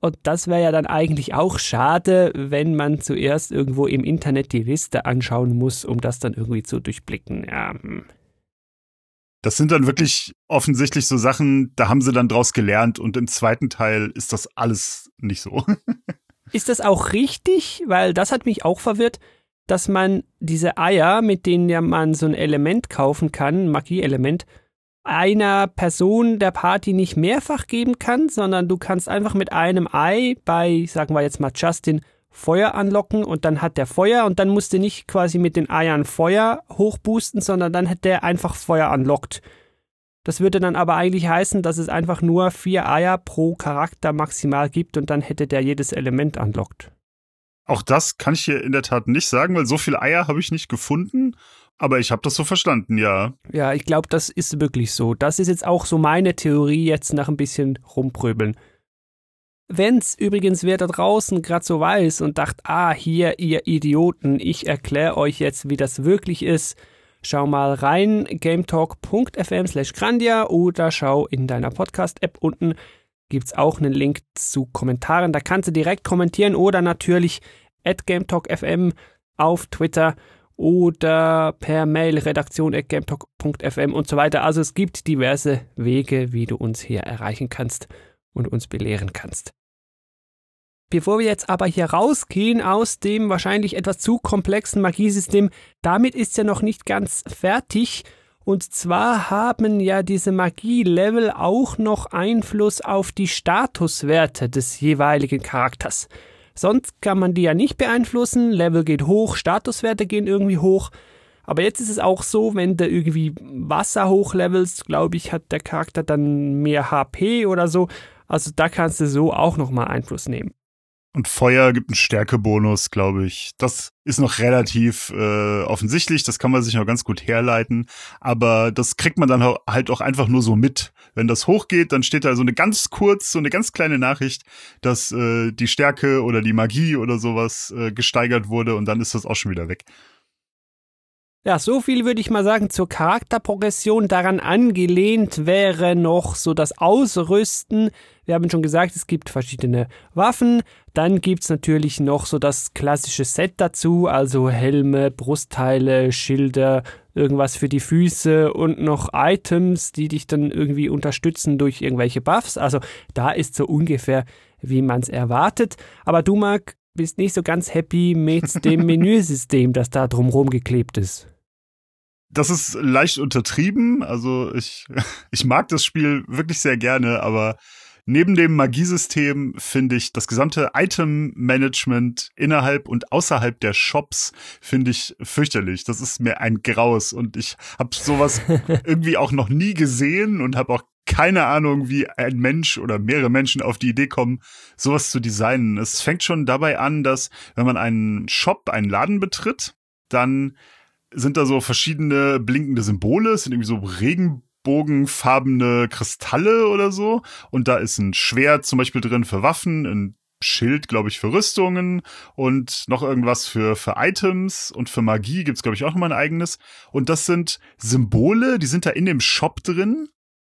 Und das wäre ja dann eigentlich auch schade, wenn man zuerst irgendwo im Internet die Liste anschauen muss, um das dann irgendwie zu durchblicken. Ja. Hm. Das sind dann wirklich offensichtlich so Sachen, da haben sie dann draus gelernt und im zweiten Teil ist das alles nicht so. ist das auch richtig? Weil das hat mich auch verwirrt, dass man diese Eier, mit denen ja man so ein Element kaufen kann, Magieelement, einer Person der Party nicht mehrfach geben kann, sondern du kannst einfach mit einem Ei bei, sagen wir jetzt mal Justin, Feuer anlocken und dann hat der Feuer und dann musst du nicht quasi mit den Eiern Feuer hochboosten, sondern dann hat der einfach Feuer anlockt. Das würde dann aber eigentlich heißen, dass es einfach nur vier Eier pro Charakter maximal gibt und dann hätte der jedes Element anlockt. Auch das kann ich hier in der Tat nicht sagen, weil so viele Eier habe ich nicht gefunden. Aber ich habe das so verstanden, ja. Ja, ich glaube, das ist wirklich so. Das ist jetzt auch so meine Theorie jetzt nach ein bisschen rumpröbeln. Wenn's übrigens wer da draußen gerade so weiß und dacht, ah, hier, ihr Idioten, ich erkläre euch jetzt, wie das wirklich ist, schau mal rein, gametalk.fm slash grandia oder schau in deiner Podcast-App unten, gibt's auch einen Link zu Kommentaren, da kannst du direkt kommentieren oder natürlich at gametalkfm auf Twitter oder per Mail redaktion at gametalk.fm und so weiter. Also es gibt diverse Wege, wie du uns hier erreichen kannst und uns belehren kannst. Bevor wir jetzt aber hier rausgehen aus dem wahrscheinlich etwas zu komplexen Magiesystem, damit ist ja noch nicht ganz fertig. Und zwar haben ja diese Magie-Level auch noch Einfluss auf die Statuswerte des jeweiligen Charakters. Sonst kann man die ja nicht beeinflussen. Level geht hoch, Statuswerte gehen irgendwie hoch. Aber jetzt ist es auch so, wenn du irgendwie Wasser hochlevelst, glaube ich, hat der Charakter dann mehr HP oder so. Also da kannst du so auch nochmal Einfluss nehmen. Und Feuer gibt einen Stärkebonus, glaube ich. Das ist noch relativ äh, offensichtlich, das kann man sich noch ganz gut herleiten. Aber das kriegt man dann halt auch einfach nur so mit. Wenn das hochgeht, dann steht da so eine ganz kurz, so eine ganz kleine Nachricht, dass äh, die Stärke oder die Magie oder sowas äh, gesteigert wurde und dann ist das auch schon wieder weg. Ja, so viel würde ich mal sagen zur Charakterprogression. Daran angelehnt wäre noch so das Ausrüsten. Wir haben schon gesagt, es gibt verschiedene Waffen. Dann gibt's natürlich noch so das klassische Set dazu, also Helme, Brustteile, Schilder, irgendwas für die Füße und noch Items, die dich dann irgendwie unterstützen durch irgendwelche Buffs. Also da ist so ungefähr, wie man's erwartet. Aber du, Marc, bist nicht so ganz happy mit dem Menüsystem, das da drumherum geklebt ist. Das ist leicht untertrieben. Also ich, ich mag das Spiel wirklich sehr gerne, aber Neben dem Magiesystem finde ich das gesamte Item-Management innerhalb und außerhalb der Shops finde ich fürchterlich. Das ist mir ein Graus und ich habe sowas irgendwie auch noch nie gesehen und habe auch keine Ahnung, wie ein Mensch oder mehrere Menschen auf die Idee kommen, sowas zu designen. Es fängt schon dabei an, dass wenn man einen Shop, einen Laden betritt, dann sind da so verschiedene blinkende Symbole, es sind irgendwie so Regenbogen regenbogenfarbene Kristalle oder so. Und da ist ein Schwert zum Beispiel drin für Waffen, ein Schild, glaube ich, für Rüstungen und noch irgendwas für, für Items und für Magie gibt's glaube ich, auch nochmal ein eigenes. Und das sind Symbole, die sind da in dem Shop drin.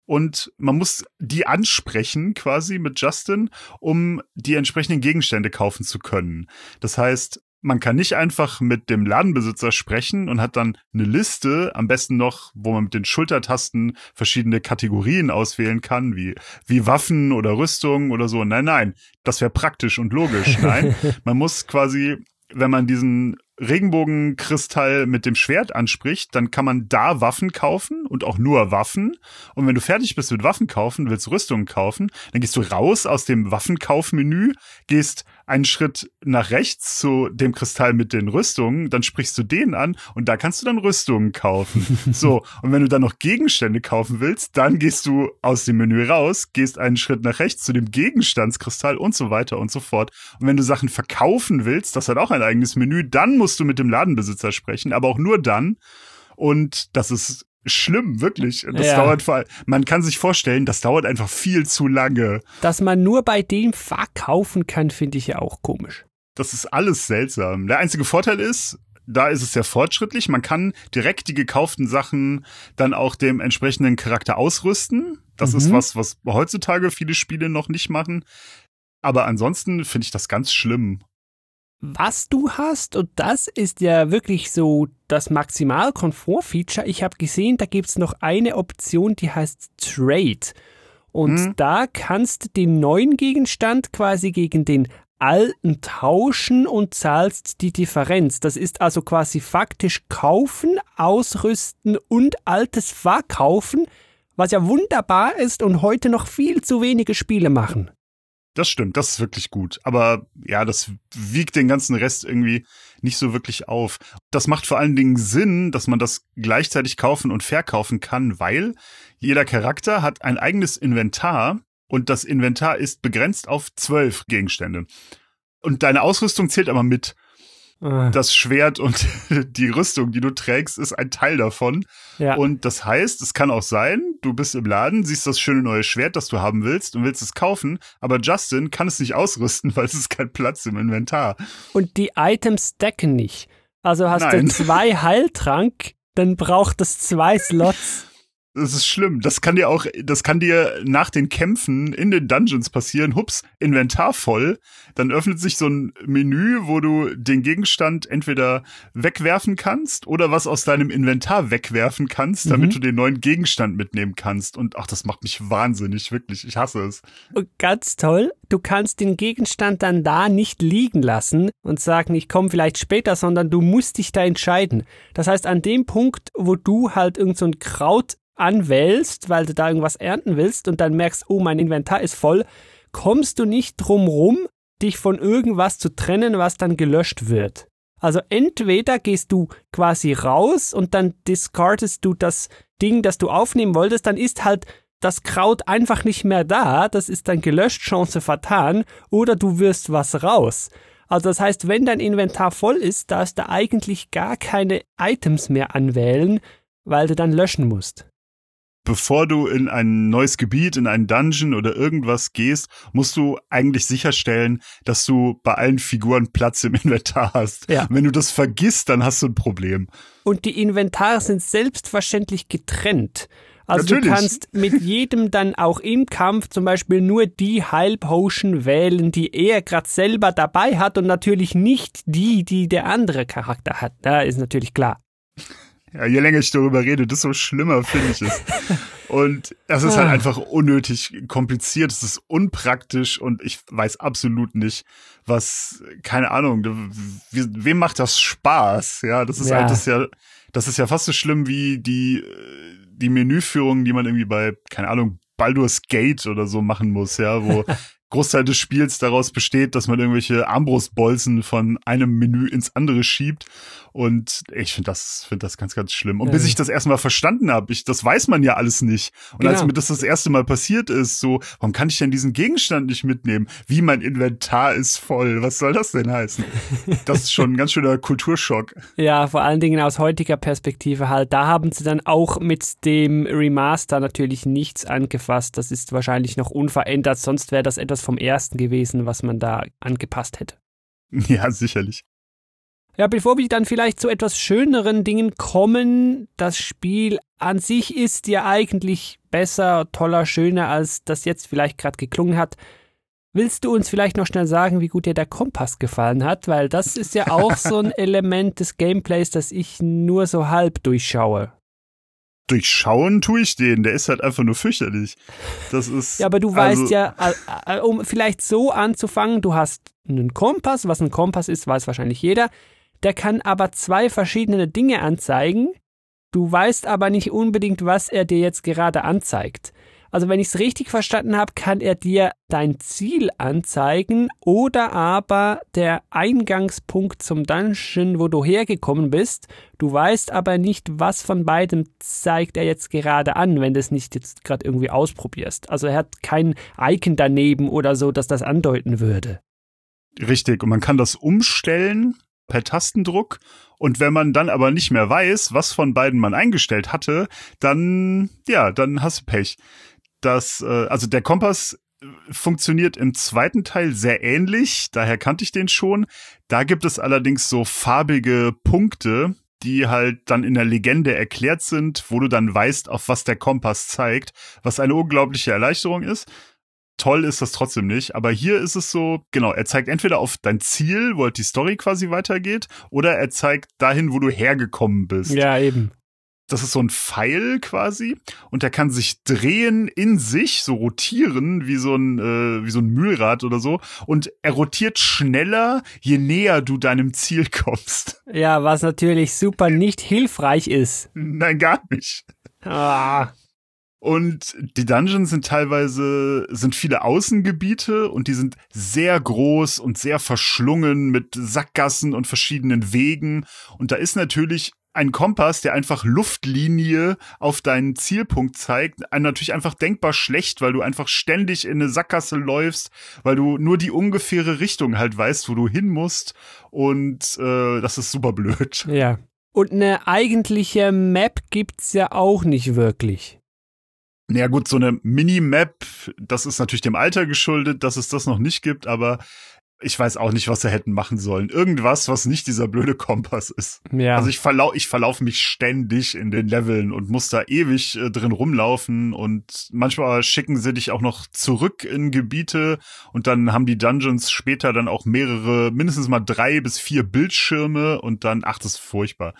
Und man muss die ansprechen quasi mit Justin, um die entsprechenden Gegenstände kaufen zu können. Das heißt, man kann nicht einfach mit dem Ladenbesitzer sprechen und hat dann eine Liste, am besten noch, wo man mit den Schultertasten verschiedene Kategorien auswählen kann, wie, wie Waffen oder Rüstung oder so. Nein, nein, das wäre praktisch und logisch. Nein, man muss quasi, wenn man diesen Regenbogenkristall mit dem Schwert anspricht, dann kann man da Waffen kaufen und auch nur Waffen. Und wenn du fertig bist mit Waffen kaufen, willst Rüstungen kaufen, dann gehst du raus aus dem Waffenkaufmenü, gehst einen Schritt nach rechts zu dem Kristall mit den Rüstungen, dann sprichst du den an und da kannst du dann Rüstungen kaufen. so, und wenn du dann noch Gegenstände kaufen willst, dann gehst du aus dem Menü raus, gehst einen Schritt nach rechts zu dem Gegenstandskristall und so weiter und so fort. Und wenn du Sachen verkaufen willst, das hat auch ein eigenes Menü, dann musst du mit dem Ladenbesitzer sprechen, aber auch nur dann. Und das ist schlimm, wirklich. Das ja. dauert vor man kann sich vorstellen, das dauert einfach viel zu lange. Dass man nur bei dem verkaufen kann, finde ich ja auch komisch. Das ist alles seltsam. Der einzige Vorteil ist, da ist es sehr fortschrittlich. Man kann direkt die gekauften Sachen dann auch dem entsprechenden Charakter ausrüsten. Das mhm. ist was, was heutzutage viele Spiele noch nicht machen. Aber ansonsten finde ich das ganz schlimm was du hast. Und das ist ja wirklich so das Maximal-Komfort-Feature. Ich habe gesehen, da gibt es noch eine Option, die heißt Trade. Und hm. da kannst du den neuen Gegenstand quasi gegen den alten tauschen und zahlst die Differenz. Das ist also quasi faktisch kaufen, ausrüsten und altes verkaufen, was ja wunderbar ist und heute noch viel zu wenige Spiele machen. Das stimmt, das ist wirklich gut. Aber ja, das wiegt den ganzen Rest irgendwie nicht so wirklich auf. Das macht vor allen Dingen Sinn, dass man das gleichzeitig kaufen und verkaufen kann, weil jeder Charakter hat ein eigenes Inventar und das Inventar ist begrenzt auf zwölf Gegenstände. Und deine Ausrüstung zählt aber mit. Ah. Das Schwert und die Rüstung, die du trägst, ist ein Teil davon. Ja. Und das heißt, es kann auch sein, du bist im Laden, siehst das schöne neue Schwert, das du haben willst und willst es kaufen, aber Justin kann es nicht ausrüsten, weil es ist kein Platz im Inventar. Und die Items stacken nicht. Also hast Nein. du zwei Heiltrank, dann braucht es zwei Slots. Das ist schlimm. Das kann dir auch, das kann dir nach den Kämpfen in den Dungeons passieren. Hups, Inventar voll. Dann öffnet sich so ein Menü, wo du den Gegenstand entweder wegwerfen kannst oder was aus deinem Inventar wegwerfen kannst, damit mhm. du den neuen Gegenstand mitnehmen kannst. Und ach, das macht mich wahnsinnig, wirklich. Ich hasse es. Ganz toll. Du kannst den Gegenstand dann da nicht liegen lassen und sagen, ich komme vielleicht später, sondern du musst dich da entscheiden. Das heißt, an dem Punkt, wo du halt irgend so ein Kraut anwählst, weil du da irgendwas ernten willst und dann merkst, oh, mein Inventar ist voll, kommst du nicht drum rum, dich von irgendwas zu trennen, was dann gelöscht wird. Also entweder gehst du quasi raus und dann discardest du das Ding, das du aufnehmen wolltest, dann ist halt das Kraut einfach nicht mehr da, das ist dann gelöscht, Chance vertan, oder du wirst was raus. Also das heißt, wenn dein Inventar voll ist, darfst du eigentlich gar keine Items mehr anwählen, weil du dann löschen musst bevor du in ein neues Gebiet, in einen Dungeon oder irgendwas gehst, musst du eigentlich sicherstellen, dass du bei allen Figuren Platz im Inventar hast. Ja. Wenn du das vergisst, dann hast du ein Problem. Und die Inventare sind selbstverständlich getrennt. Also Natürlich. du kannst mit jedem dann auch im Kampf zum Beispiel nur die Heilpotion wählen, die er gerade selber dabei hat und natürlich nicht die, die der andere Charakter hat. Da ist natürlich klar. Ja, je länger ich darüber rede, desto schlimmer finde ich es. Und das ist halt ah. einfach unnötig kompliziert, es ist unpraktisch und ich weiß absolut nicht, was, keine Ahnung, wem macht das Spaß? Ja, das ist ja. halt das ja, das ist ja fast so schlimm wie die, die Menüführung, die man irgendwie bei, keine Ahnung, Baldur's Gate oder so machen muss, ja, wo Großteil des Spiels daraus besteht, dass man irgendwelche Armbrustbolzen von einem Menü ins andere schiebt. Und ich finde das, finde das ganz, ganz schlimm. Und ja. bis ich das erstmal verstanden habe, ich, das weiß man ja alles nicht. Und genau. als mir das das erste Mal passiert ist, so, warum kann ich denn diesen Gegenstand nicht mitnehmen? Wie mein Inventar ist voll. Was soll das denn heißen? Das ist schon ein ganz schöner Kulturschock. Ja, vor allen Dingen aus heutiger Perspektive halt. Da haben sie dann auch mit dem Remaster natürlich nichts angefasst. Das ist wahrscheinlich noch unverändert. Sonst wäre das etwas das vom ersten gewesen, was man da angepasst hätte. Ja, sicherlich. Ja, bevor wir dann vielleicht zu etwas schöneren Dingen kommen, das Spiel an sich ist ja eigentlich besser, toller, schöner, als das jetzt vielleicht gerade geklungen hat. Willst du uns vielleicht noch schnell sagen, wie gut dir der Kompass gefallen hat? Weil das ist ja auch so ein Element des Gameplays, das ich nur so halb durchschaue durchschauen tue ich den. Der ist halt einfach nur fürchterlich. Das ist. Ja, aber du also, weißt ja, äh, äh, um vielleicht so anzufangen, du hast einen Kompass. Was ein Kompass ist, weiß wahrscheinlich jeder. Der kann aber zwei verschiedene Dinge anzeigen. Du weißt aber nicht unbedingt, was er dir jetzt gerade anzeigt. Also wenn ich es richtig verstanden habe, kann er dir dein Ziel anzeigen oder aber der Eingangspunkt zum Dungeon, wo du hergekommen bist. Du weißt aber nicht, was von beidem zeigt er jetzt gerade an, wenn du es nicht jetzt gerade irgendwie ausprobierst. Also er hat kein Icon daneben oder so, das das andeuten würde. Richtig, und man kann das umstellen per Tastendruck. Und wenn man dann aber nicht mehr weiß, was von beiden man eingestellt hatte, dann, ja, dann hast du Pech dass, äh, also der Kompass funktioniert im zweiten Teil sehr ähnlich, daher kannte ich den schon. Da gibt es allerdings so farbige Punkte, die halt dann in der Legende erklärt sind, wo du dann weißt, auf was der Kompass zeigt, was eine unglaubliche Erleichterung ist. Toll ist das trotzdem nicht, aber hier ist es so, genau, er zeigt entweder auf dein Ziel, wo halt die Story quasi weitergeht, oder er zeigt dahin, wo du hergekommen bist. Ja, eben das ist so ein Pfeil quasi und der kann sich drehen in sich, so rotieren wie so ein äh, wie so ein Mühlrad oder so und er rotiert schneller, je näher du deinem Ziel kommst. Ja, was natürlich super nicht hilfreich ist. Nein, gar nicht. Ah. Und die Dungeons sind teilweise, sind viele Außengebiete und die sind sehr groß und sehr verschlungen mit Sackgassen und verschiedenen Wegen. Und da ist natürlich ein Kompass, der einfach Luftlinie auf deinen Zielpunkt zeigt, ein natürlich einfach denkbar schlecht, weil du einfach ständig in eine Sackgasse läufst, weil du nur die ungefähre Richtung halt weißt, wo du hin musst und äh, das ist super blöd. Ja. Und eine eigentliche Map gibt's ja auch nicht wirklich. Naja gut, so eine Minimap, das ist natürlich dem Alter geschuldet, dass es das noch nicht gibt, aber ich weiß auch nicht, was sie hätten machen sollen. Irgendwas, was nicht dieser blöde Kompass ist. Ja. Also ich verlau ich verlaufe mich ständig in den Leveln und muss da ewig äh, drin rumlaufen und manchmal schicken sie dich auch noch zurück in Gebiete und dann haben die Dungeons später dann auch mehrere, mindestens mal drei bis vier Bildschirme und dann, ach, das ist furchtbar.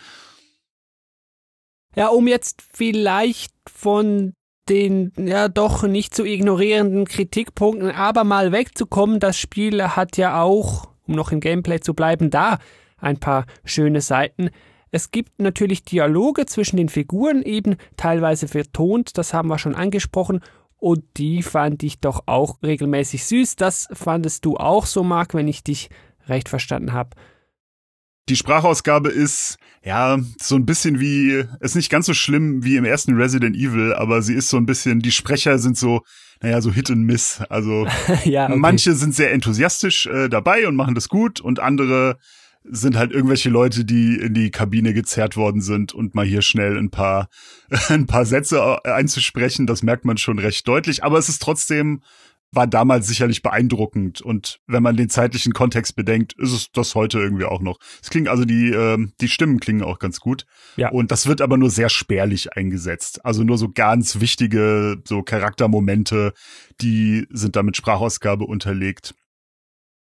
Ja, um jetzt vielleicht von den ja doch nicht zu ignorierenden Kritikpunkten aber mal wegzukommen. Das Spiel hat ja auch, um noch im Gameplay zu bleiben, da ein paar schöne Seiten. Es gibt natürlich Dialoge zwischen den Figuren, eben teilweise vertont, das haben wir schon angesprochen, und die fand ich doch auch regelmäßig süß. Das fandest du auch so, Marc, wenn ich dich recht verstanden habe. Die Sprachausgabe ist, ja, so ein bisschen wie, ist nicht ganz so schlimm wie im ersten Resident Evil, aber sie ist so ein bisschen, die Sprecher sind so, naja, so Hit and Miss. Also ja, okay. manche sind sehr enthusiastisch äh, dabei und machen das gut und andere sind halt irgendwelche Leute, die in die Kabine gezerrt worden sind und mal hier schnell ein paar, ein paar Sätze äh, einzusprechen. Das merkt man schon recht deutlich, aber es ist trotzdem war damals sicherlich beeindruckend. Und wenn man den zeitlichen Kontext bedenkt, ist es das heute irgendwie auch noch. Es klingt also die, äh, die Stimmen klingen auch ganz gut. Ja. Und das wird aber nur sehr spärlich eingesetzt. Also nur so ganz wichtige, so Charaktermomente, die sind da mit Sprachausgabe unterlegt.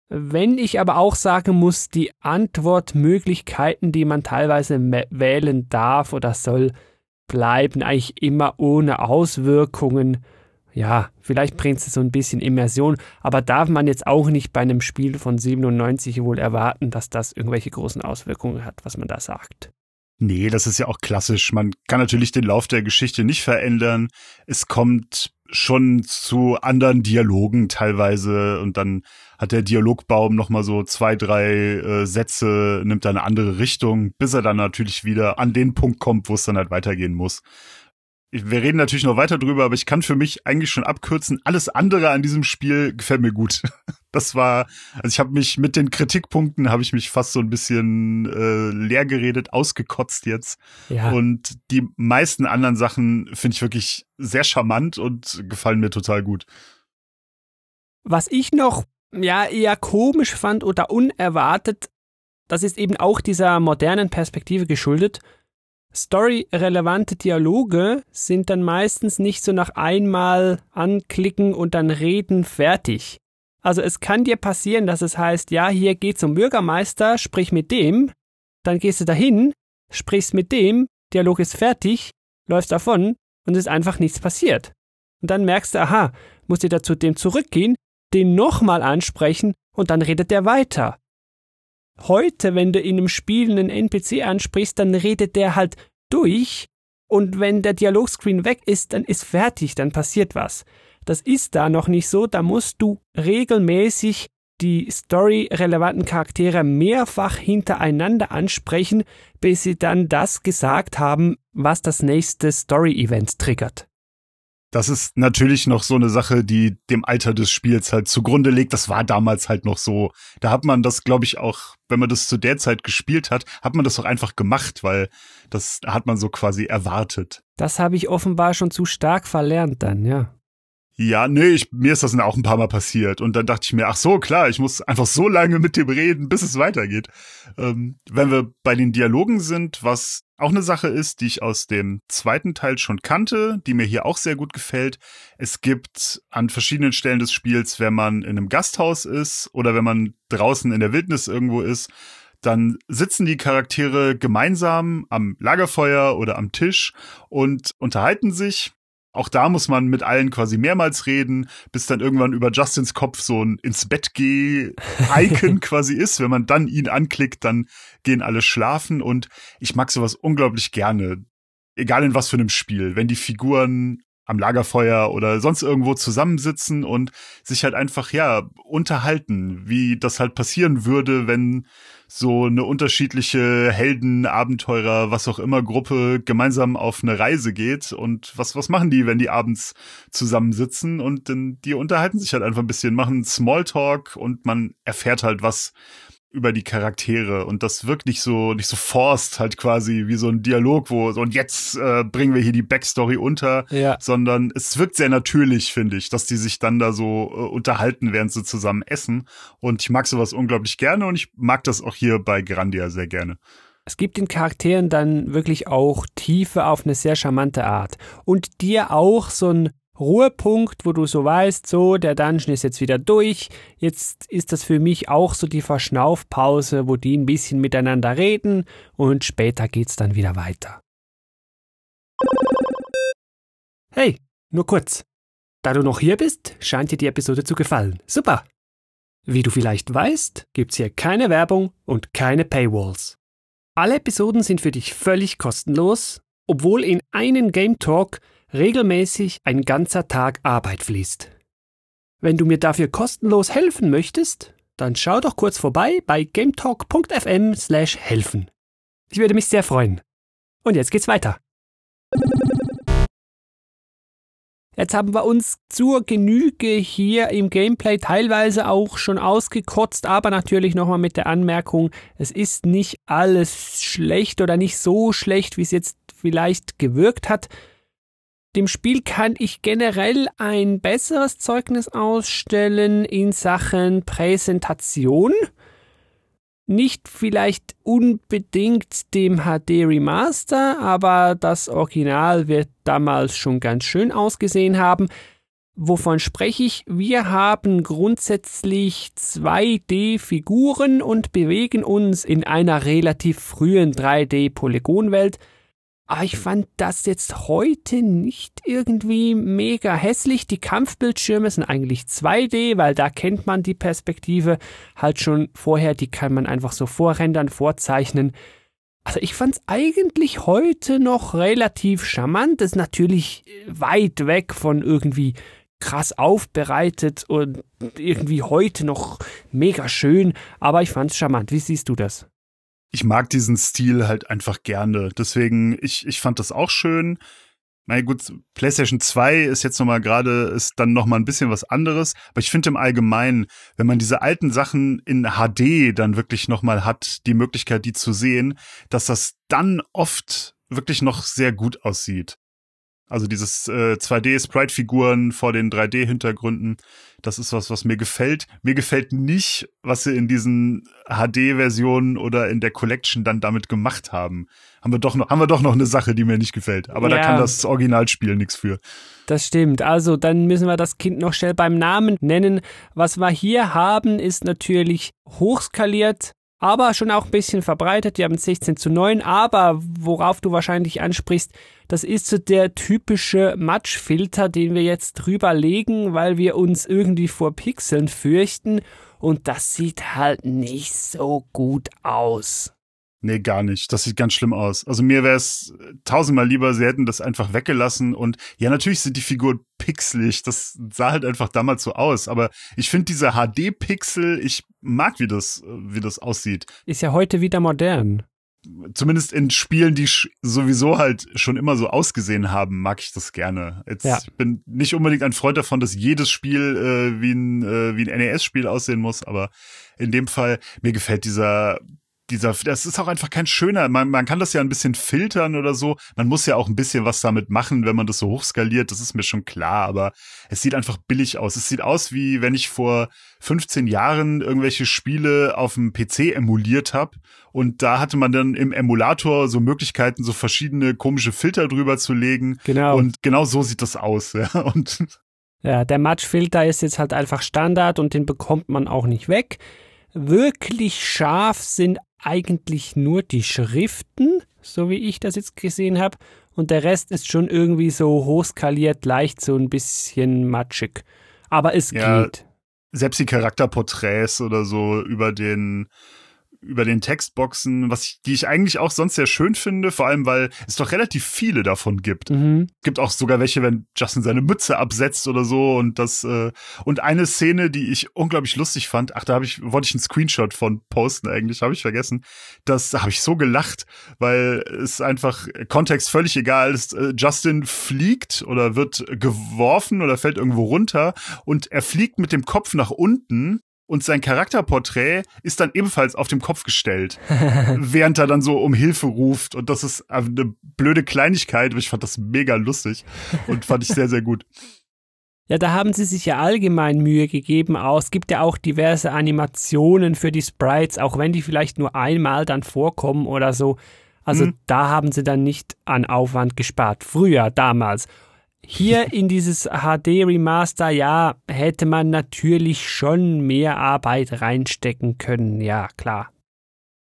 Wenn ich aber auch sagen muss, die Antwortmöglichkeiten, die man teilweise wählen darf oder soll, bleiben eigentlich immer ohne Auswirkungen. Ja, vielleicht bringt es so ein bisschen Immersion, aber darf man jetzt auch nicht bei einem Spiel von 97 wohl erwarten, dass das irgendwelche großen Auswirkungen hat, was man da sagt. Nee, das ist ja auch klassisch. Man kann natürlich den Lauf der Geschichte nicht verändern. Es kommt schon zu anderen Dialogen teilweise und dann hat der Dialogbaum noch mal so zwei, drei äh, Sätze, nimmt eine andere Richtung, bis er dann natürlich wieder an den Punkt kommt, wo es dann halt weitergehen muss wir reden natürlich noch weiter drüber, aber ich kann für mich eigentlich schon abkürzen, alles andere an diesem Spiel gefällt mir gut. Das war, also ich habe mich mit den Kritikpunkten habe ich mich fast so ein bisschen äh, leer geredet, ausgekotzt jetzt. Ja. Und die meisten anderen Sachen finde ich wirklich sehr charmant und gefallen mir total gut. Was ich noch ja eher komisch fand oder unerwartet, das ist eben auch dieser modernen Perspektive geschuldet Story-relevante Dialoge sind dann meistens nicht so nach einmal anklicken und dann reden fertig. Also es kann dir passieren, dass es heißt, ja, hier geh zum Bürgermeister, sprich mit dem, dann gehst du dahin, sprichst mit dem, Dialog ist fertig, läufst davon und es ist einfach nichts passiert. Und dann merkst du, aha, musst du da zu dem zurückgehen, den nochmal ansprechen und dann redet der weiter. Heute, wenn du in einem Spiel einen NPC ansprichst, dann redet der halt durch und wenn der Dialogscreen weg ist, dann ist fertig, dann passiert was. Das ist da noch nicht so, da musst du regelmäßig die story-relevanten Charaktere mehrfach hintereinander ansprechen, bis sie dann das gesagt haben, was das nächste Story-Event triggert. Das ist natürlich noch so eine Sache, die dem Alter des Spiels halt zugrunde legt. Das war damals halt noch so. Da hat man das, glaube ich, auch, wenn man das zu der Zeit gespielt hat, hat man das doch einfach gemacht, weil das hat man so quasi erwartet. Das habe ich offenbar schon zu stark verlernt dann, ja. Ja, nee, ich, mir ist das auch ein paar Mal passiert. Und dann dachte ich mir, ach so, klar, ich muss einfach so lange mit dem reden, bis es weitergeht. Ähm, wenn wir bei den Dialogen sind, was auch eine Sache ist, die ich aus dem zweiten Teil schon kannte, die mir hier auch sehr gut gefällt. Es gibt an verschiedenen Stellen des Spiels, wenn man in einem Gasthaus ist oder wenn man draußen in der Wildnis irgendwo ist, dann sitzen die Charaktere gemeinsam am Lagerfeuer oder am Tisch und unterhalten sich auch da muss man mit allen quasi mehrmals reden, bis dann irgendwann über Justins Kopf so ein ins Bett geh Icon quasi ist. Wenn man dann ihn anklickt, dann gehen alle schlafen und ich mag sowas unglaublich gerne. Egal in was für einem Spiel. Wenn die Figuren am Lagerfeuer oder sonst irgendwo zusammensitzen und sich halt einfach, ja, unterhalten, wie das halt passieren würde, wenn so eine unterschiedliche Helden, Abenteurer, was auch immer Gruppe gemeinsam auf eine Reise geht und was, was machen die, wenn die abends zusammensitzen und dann, die unterhalten sich halt einfach ein bisschen, machen Smalltalk und man erfährt halt was über die Charaktere und das wirkt nicht so nicht so forst halt quasi wie so ein Dialog wo so und jetzt äh, bringen wir hier die Backstory unter ja. sondern es wirkt sehr natürlich finde ich dass die sich dann da so äh, unterhalten während sie zusammen essen. Und ich mag sowas unglaublich gerne und ich mag das auch hier bei Grandia sehr gerne. Es gibt den Charakteren dann wirklich auch Tiefe auf eine sehr charmante Art. Und dir auch so ein Ruhepunkt, wo du so weißt, so, der Dungeon ist jetzt wieder durch. Jetzt ist das für mich auch so die Verschnaufpause, wo die ein bisschen miteinander reden und später geht's dann wieder weiter. Hey, nur kurz. Da du noch hier bist, scheint dir die Episode zu gefallen. Super! Wie du vielleicht weißt, gibt's hier keine Werbung und keine Paywalls. Alle Episoden sind für dich völlig kostenlos, obwohl in einen Game Talk regelmäßig ein ganzer Tag Arbeit fließt. Wenn du mir dafür kostenlos helfen möchtest, dann schau doch kurz vorbei bei gametalk.fm slash helfen. Ich würde mich sehr freuen. Und jetzt geht's weiter. Jetzt haben wir uns zur Genüge hier im Gameplay teilweise auch schon ausgekotzt, aber natürlich nochmal mit der Anmerkung, es ist nicht alles schlecht oder nicht so schlecht, wie es jetzt vielleicht gewirkt hat. Dem Spiel kann ich generell ein besseres Zeugnis ausstellen in Sachen Präsentation. Nicht vielleicht unbedingt dem HD Remaster, aber das Original wird damals schon ganz schön ausgesehen haben. Wovon spreche ich? Wir haben grundsätzlich 2D-Figuren und bewegen uns in einer relativ frühen 3D-Polygonwelt. Aber ich fand das jetzt heute nicht irgendwie mega hässlich. Die Kampfbildschirme sind eigentlich 2D, weil da kennt man die Perspektive halt schon vorher. Die kann man einfach so vorrendern, vorzeichnen. Also ich fand's eigentlich heute noch relativ charmant. Das ist natürlich weit weg von irgendwie krass aufbereitet und irgendwie heute noch mega schön, aber ich fand's charmant. Wie siehst du das? Ich mag diesen Stil halt einfach gerne. Deswegen, ich, ich fand das auch schön. Na gut, PlayStation 2 ist jetzt nochmal gerade, ist dann nochmal ein bisschen was anderes. Aber ich finde im Allgemeinen, wenn man diese alten Sachen in HD dann wirklich nochmal hat, die Möglichkeit, die zu sehen, dass das dann oft wirklich noch sehr gut aussieht. Also dieses äh, 2D-Sprite-Figuren vor den 3D-Hintergründen, das ist was, was mir gefällt. Mir gefällt nicht, was sie in diesen HD-Versionen oder in der Collection dann damit gemacht haben. Haben wir doch noch, haben wir doch noch eine Sache, die mir nicht gefällt. Aber ja. da kann das Originalspiel nichts für. Das stimmt. Also dann müssen wir das Kind noch schnell beim Namen nennen. Was wir hier haben, ist natürlich hochskaliert aber schon auch ein bisschen verbreitet. Die haben 16 zu 9, aber worauf du wahrscheinlich ansprichst, das ist so der typische Matschfilter, den wir jetzt drüber legen, weil wir uns irgendwie vor Pixeln fürchten und das sieht halt nicht so gut aus. Nee, gar nicht. Das sieht ganz schlimm aus. Also mir wäre es tausendmal lieber, sie hätten das einfach weggelassen. Und ja, natürlich sind die Figuren pixelig. Das sah halt einfach damals so aus. Aber ich finde diese HD-Pixel, ich mag, wie das, wie das aussieht. Ist ja heute wieder modern. Zumindest in Spielen, die sowieso halt schon immer so ausgesehen haben, mag ich das gerne. Jetzt ja. ich bin nicht unbedingt ein Freund davon, dass jedes Spiel äh, wie ein, äh, wie ein NES-Spiel aussehen muss, aber in dem Fall, mir gefällt dieser dieser, das ist auch einfach kein schöner, man, man kann das ja ein bisschen filtern oder so. Man muss ja auch ein bisschen was damit machen, wenn man das so hochskaliert, das ist mir schon klar, aber es sieht einfach billig aus. Es sieht aus, wie wenn ich vor 15 Jahren irgendwelche Spiele auf dem PC emuliert habe und da hatte man dann im Emulator so Möglichkeiten, so verschiedene komische Filter drüber zu legen. Genau. Und genau so sieht das aus, ja. Und ja, der Matschfilter ist jetzt halt einfach Standard und den bekommt man auch nicht weg. Wirklich scharf sind eigentlich nur die Schriften, so wie ich das jetzt gesehen habe. Und der Rest ist schon irgendwie so hochskaliert, leicht so ein bisschen matschig. Aber es ja, geht. Selbst die Charakterporträts oder so über den über den Textboxen, was ich, die ich eigentlich auch sonst sehr schön finde, vor allem weil es doch relativ viele davon gibt. Mhm. Gibt auch sogar welche, wenn Justin seine Mütze absetzt oder so und das äh, und eine Szene, die ich unglaublich lustig fand. Ach, da habe ich wollte ich einen Screenshot von posten eigentlich, habe ich vergessen. Das habe ich so gelacht, weil es einfach Kontext völlig egal ist. Äh, Justin fliegt oder wird geworfen oder fällt irgendwo runter und er fliegt mit dem Kopf nach unten und sein Charakterporträt ist dann ebenfalls auf dem Kopf gestellt, während er dann so um Hilfe ruft. Und das ist eine blöde Kleinigkeit, aber ich fand das mega lustig und fand ich sehr, sehr gut. Ja, da haben sie sich ja allgemein Mühe gegeben. Es gibt ja auch diverse Animationen für die Sprites, auch wenn die vielleicht nur einmal dann vorkommen oder so. Also mhm. da haben sie dann nicht an Aufwand gespart. Früher, damals. Hier in dieses HD Remaster, ja, hätte man natürlich schon mehr Arbeit reinstecken können, ja, klar.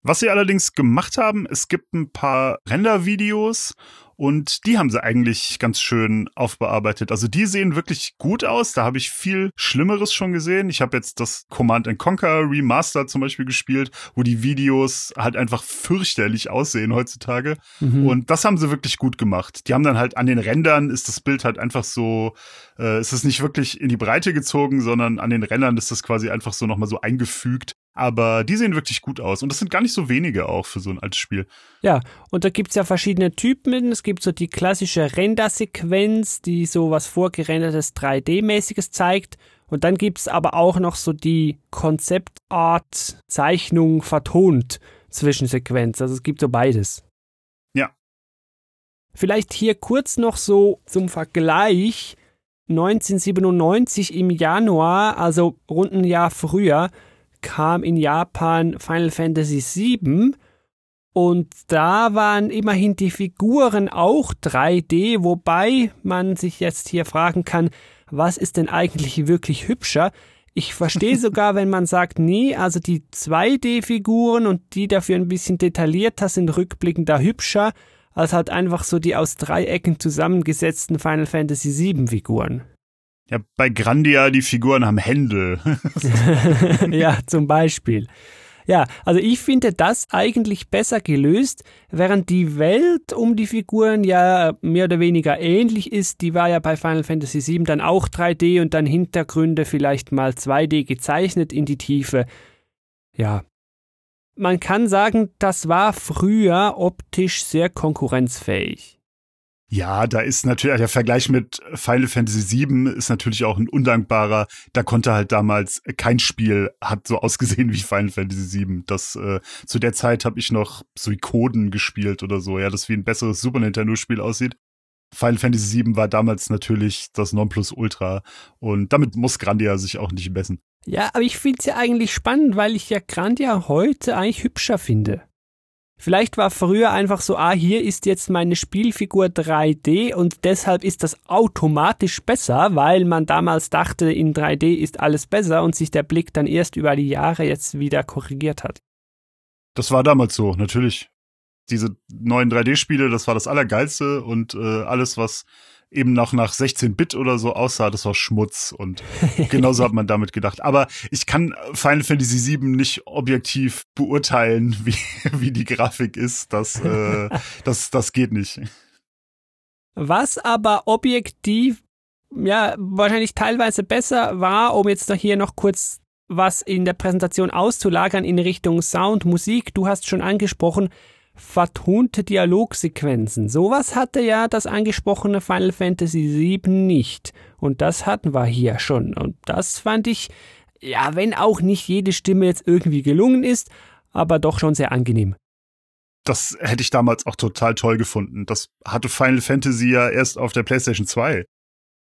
Was sie allerdings gemacht haben, es gibt ein paar Render-Videos und die haben sie eigentlich ganz schön aufbearbeitet. Also die sehen wirklich gut aus. Da habe ich viel Schlimmeres schon gesehen. Ich habe jetzt das Command Conquer Remaster zum Beispiel gespielt, wo die Videos halt einfach fürchterlich aussehen heutzutage. Mhm. Und das haben sie wirklich gut gemacht. Die haben dann halt an den Rändern ist das Bild halt einfach so, äh, ist es nicht wirklich in die Breite gezogen, sondern an den Rändern ist das quasi einfach so nochmal so eingefügt. Aber die sehen wirklich gut aus. Und das sind gar nicht so wenige auch für so ein altes Spiel. Ja, und da gibt's ja verschiedene Typen. Es gibt so die klassische Render-Sequenz, die so was vorgerendertes 3D-mäßiges zeigt. Und dann gibt's aber auch noch so die Konzeptart-Zeichnung vertont Zwischensequenz. Also es gibt so beides. Ja. Vielleicht hier kurz noch so zum Vergleich. 1997 im Januar, also rund ein Jahr früher, kam in Japan Final Fantasy VII und da waren immerhin die Figuren auch 3D, wobei man sich jetzt hier fragen kann, was ist denn eigentlich wirklich hübscher? Ich verstehe sogar, wenn man sagt, nee, also die 2D-Figuren und die dafür ein bisschen detaillierter sind rückblickend da hübscher, als halt einfach so die aus Dreiecken zusammengesetzten Final Fantasy VII Figuren. Ja, bei Grandia, die Figuren haben Hände. ja, zum Beispiel. Ja, also ich finde das eigentlich besser gelöst, während die Welt um die Figuren ja mehr oder weniger ähnlich ist. Die war ja bei Final Fantasy VII dann auch 3D und dann Hintergründe vielleicht mal 2D gezeichnet in die Tiefe. Ja. Man kann sagen, das war früher optisch sehr konkurrenzfähig. Ja, da ist natürlich, der Vergleich mit Final Fantasy VII ist natürlich auch ein undankbarer. Da konnte halt damals kein Spiel hat so ausgesehen wie Final Fantasy VII. Das, äh, zu der Zeit habe ich noch Suikoden gespielt oder so, ja, das wie ein besseres Super Nintendo-Spiel aussieht. Final Fantasy VII war damals natürlich das Nonplusultra und damit muss Grandia sich auch nicht messen. Ja, aber ich finde es ja eigentlich spannend, weil ich ja Grandia heute eigentlich hübscher finde. Vielleicht war früher einfach so, ah, hier ist jetzt meine Spielfigur 3D und deshalb ist das automatisch besser, weil man damals dachte, in 3D ist alles besser und sich der Blick dann erst über die Jahre jetzt wieder korrigiert hat. Das war damals so, natürlich. Diese neuen 3D-Spiele, das war das Allergeilste und äh, alles, was eben noch nach 16-Bit oder so aussah, das war Schmutz und genauso hat man damit gedacht. Aber ich kann Final Fantasy VII nicht objektiv beurteilen, wie, wie die Grafik ist. Das, äh, das, das geht nicht. Was aber objektiv, ja, wahrscheinlich teilweise besser war, um jetzt hier noch kurz was in der Präsentation auszulagern in Richtung Sound, Musik. Du hast schon angesprochen, vertonte Dialogsequenzen. Sowas hatte ja das angesprochene Final Fantasy VII nicht. Und das hatten wir hier schon. Und das fand ich, ja, wenn auch nicht jede Stimme jetzt irgendwie gelungen ist, aber doch schon sehr angenehm. Das hätte ich damals auch total toll gefunden. Das hatte Final Fantasy ja erst auf der PlayStation 2.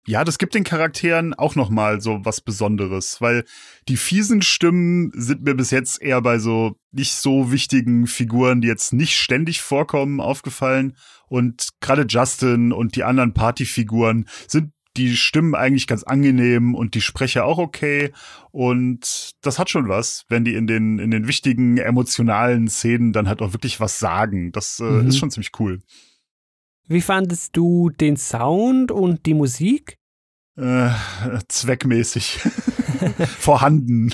Ja, das gibt den Charakteren auch noch mal so was Besonderes, weil die fiesen Stimmen sind mir bis jetzt eher bei so nicht so wichtigen Figuren, die jetzt nicht ständig vorkommen, aufgefallen. Und gerade Justin und die anderen Partyfiguren sind die Stimmen eigentlich ganz angenehm und die Sprecher auch okay. Und das hat schon was, wenn die in den, in den wichtigen emotionalen Szenen dann halt auch wirklich was sagen. Das äh, mhm. ist schon ziemlich cool. Wie fandest du den Sound und die Musik? Äh, zweckmäßig. Vorhanden.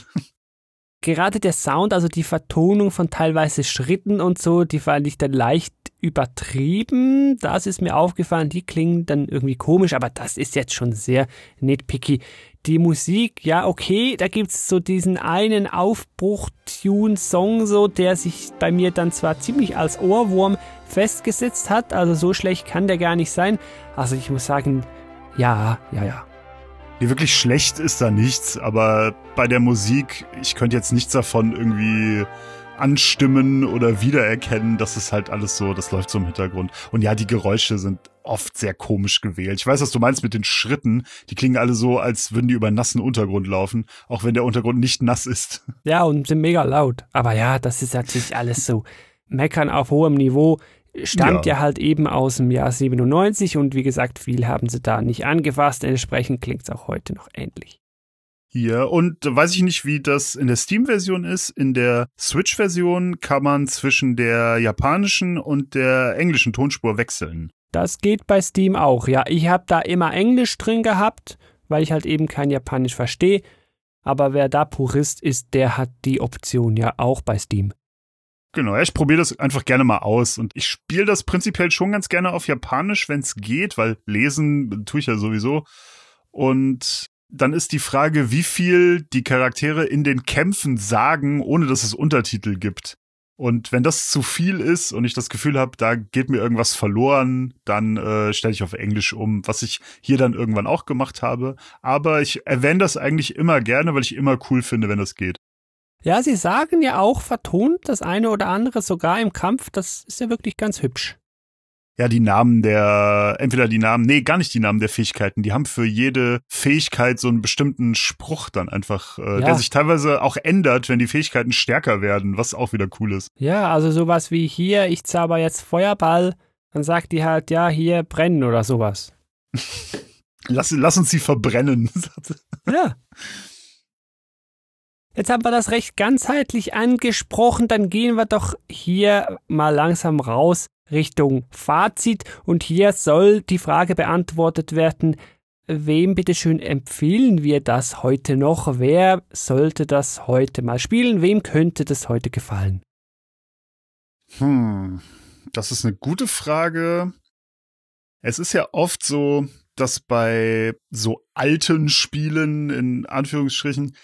Gerade der Sound, also die Vertonung von teilweise Schritten und so, die fand ich dann leicht übertrieben. Das ist mir aufgefallen, die klingen dann irgendwie komisch, aber das ist jetzt schon sehr nitpicky. Die Musik, ja, okay, da gibt's so diesen einen Aufbruch-Tune-Song, so, der sich bei mir dann zwar ziemlich als Ohrwurm festgesetzt hat, also so schlecht kann der gar nicht sein. Also ich muss sagen, ja, ja, ja. Nee, wirklich schlecht ist da nichts, aber bei der Musik, ich könnte jetzt nichts davon irgendwie anstimmen oder wiedererkennen. Das ist halt alles so, das läuft so im Hintergrund. Und ja, die Geräusche sind oft sehr komisch gewählt. Ich weiß, was du meinst mit den Schritten. Die klingen alle so, als würden die über nassen Untergrund laufen, auch wenn der Untergrund nicht nass ist. Ja, und sind mega laut. Aber ja, das ist natürlich alles so meckern auf hohem Niveau stammt ja. ja. halt eben aus dem Jahr 97 und wie gesagt, viel haben sie da nicht angefasst. Entsprechend klingt es auch heute noch ähnlich. Hier, und weiß ich nicht, wie das in der Steam-Version ist. In der Switch-Version kann man zwischen der japanischen und der englischen Tonspur wechseln. Das geht bei Steam auch, ja. Ich habe da immer Englisch drin gehabt, weil ich halt eben kein Japanisch verstehe. Aber wer da Purist ist, der hat die Option ja auch bei Steam. Genau, ich probiere das einfach gerne mal aus und ich spiele das prinzipiell schon ganz gerne auf Japanisch, wenn es geht, weil lesen tue ich ja sowieso. Und dann ist die Frage, wie viel die Charaktere in den Kämpfen sagen, ohne dass es Untertitel gibt. Und wenn das zu viel ist und ich das Gefühl habe, da geht mir irgendwas verloren, dann äh, stelle ich auf Englisch um, was ich hier dann irgendwann auch gemacht habe. Aber ich erwähne das eigentlich immer gerne, weil ich immer cool finde, wenn das geht. Ja, sie sagen ja auch vertont das eine oder andere sogar im Kampf. Das ist ja wirklich ganz hübsch. Ja, die Namen der, entweder die Namen, nee, gar nicht die Namen der Fähigkeiten. Die haben für jede Fähigkeit so einen bestimmten Spruch dann einfach, äh, ja. der sich teilweise auch ändert, wenn die Fähigkeiten stärker werden, was auch wieder cool ist. Ja, also sowas wie hier, ich zauber jetzt Feuerball, dann sagt die halt, ja, hier brennen oder sowas. Lass, lass uns sie verbrennen. ja. Jetzt haben wir das recht ganzheitlich angesprochen, dann gehen wir doch hier mal langsam raus Richtung Fazit und hier soll die Frage beantwortet werden, wem bitteschön empfehlen wir das heute noch? Wer sollte das heute mal spielen? Wem könnte das heute gefallen? Hm, das ist eine gute Frage. Es ist ja oft so, dass bei so alten Spielen in Anführungsstrichen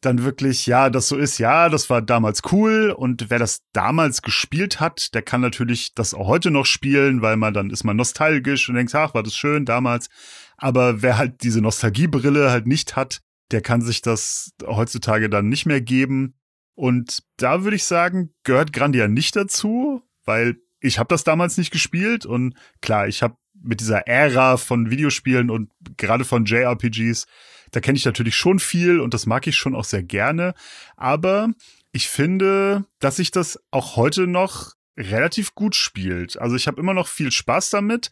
dann wirklich, ja, das so ist, ja, das war damals cool und wer das damals gespielt hat, der kann natürlich das auch heute noch spielen, weil man dann ist man nostalgisch und denkt, ach, war das schön damals. Aber wer halt diese Nostalgiebrille halt nicht hat, der kann sich das heutzutage dann nicht mehr geben. Und da würde ich sagen, gehört Grandia nicht dazu, weil ich habe das damals nicht gespielt und klar, ich habe mit dieser Ära von Videospielen und gerade von JRPGs, da kenne ich natürlich schon viel und das mag ich schon auch sehr gerne. Aber ich finde, dass sich das auch heute noch relativ gut spielt. Also ich habe immer noch viel Spaß damit.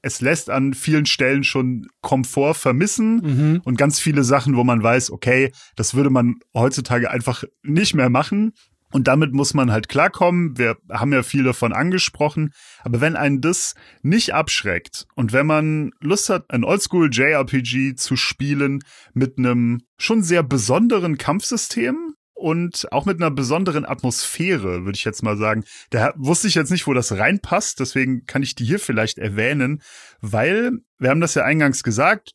Es lässt an vielen Stellen schon Komfort vermissen mhm. und ganz viele Sachen, wo man weiß, okay, das würde man heutzutage einfach nicht mehr machen. Und damit muss man halt klarkommen. Wir haben ja viel davon angesprochen. Aber wenn einen das nicht abschreckt und wenn man Lust hat, ein Oldschool JRPG zu spielen mit einem schon sehr besonderen Kampfsystem, und auch mit einer besonderen Atmosphäre, würde ich jetzt mal sagen. Da wusste ich jetzt nicht, wo das reinpasst, deswegen kann ich die hier vielleicht erwähnen, weil wir haben das ja eingangs gesagt,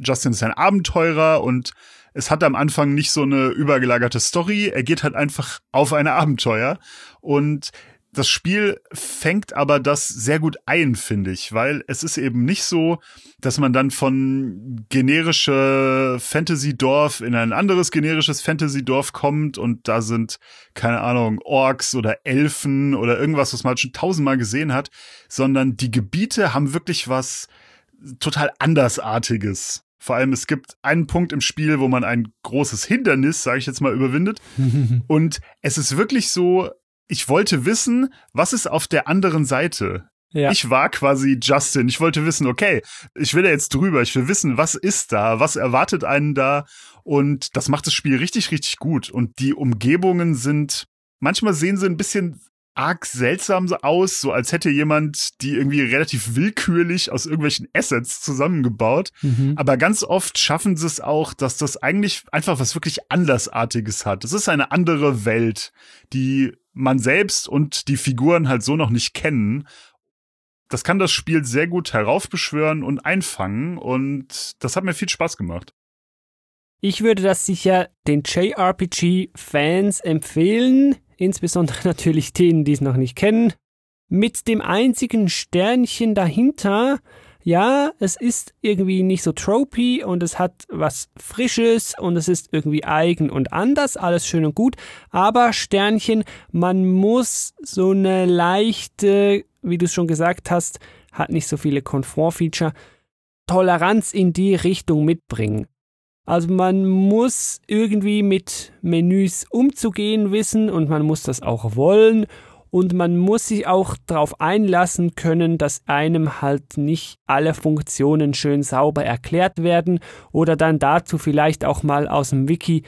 Justin ist ein Abenteurer und es hat am Anfang nicht so eine übergelagerte Story. Er geht halt einfach auf ein Abenteuer und das Spiel fängt aber das sehr gut ein, finde ich, weil es ist eben nicht so, dass man dann von generische Fantasy-Dorf in ein anderes generisches Fantasy-Dorf kommt und da sind, keine Ahnung, Orks oder Elfen oder irgendwas, was man schon tausendmal gesehen hat, sondern die Gebiete haben wirklich was total andersartiges. Vor allem, es gibt einen Punkt im Spiel, wo man ein großes Hindernis, sage ich jetzt mal, überwindet. und es ist wirklich so, ich wollte wissen, was ist auf der anderen Seite. Ja. Ich war quasi Justin. Ich wollte wissen, okay, ich will da jetzt drüber. Ich will wissen, was ist da? Was erwartet einen da? Und das macht das Spiel richtig, richtig gut. Und die Umgebungen sind, manchmal sehen sie ein bisschen arg seltsam aus, so als hätte jemand die irgendwie relativ willkürlich aus irgendwelchen Assets zusammengebaut. Mhm. Aber ganz oft schaffen sie es auch, dass das eigentlich einfach was wirklich andersartiges hat. Es ist eine andere Welt, die man selbst und die Figuren halt so noch nicht kennen. Das kann das Spiel sehr gut heraufbeschwören und einfangen und das hat mir viel Spaß gemacht. Ich würde das sicher den JRPG-Fans empfehlen insbesondere natürlich denen, die es noch nicht kennen, mit dem einzigen Sternchen dahinter, ja, es ist irgendwie nicht so tropy und es hat was Frisches und es ist irgendwie eigen und anders, alles schön und gut, aber Sternchen, man muss so eine leichte, wie du es schon gesagt hast, hat nicht so viele Komfortfeature, Toleranz in die Richtung mitbringen. Also man muss irgendwie mit Menüs umzugehen wissen und man muss das auch wollen. Und man muss sich auch darauf einlassen können, dass einem halt nicht alle Funktionen schön sauber erklärt werden oder dann dazu vielleicht auch mal aus dem Wiki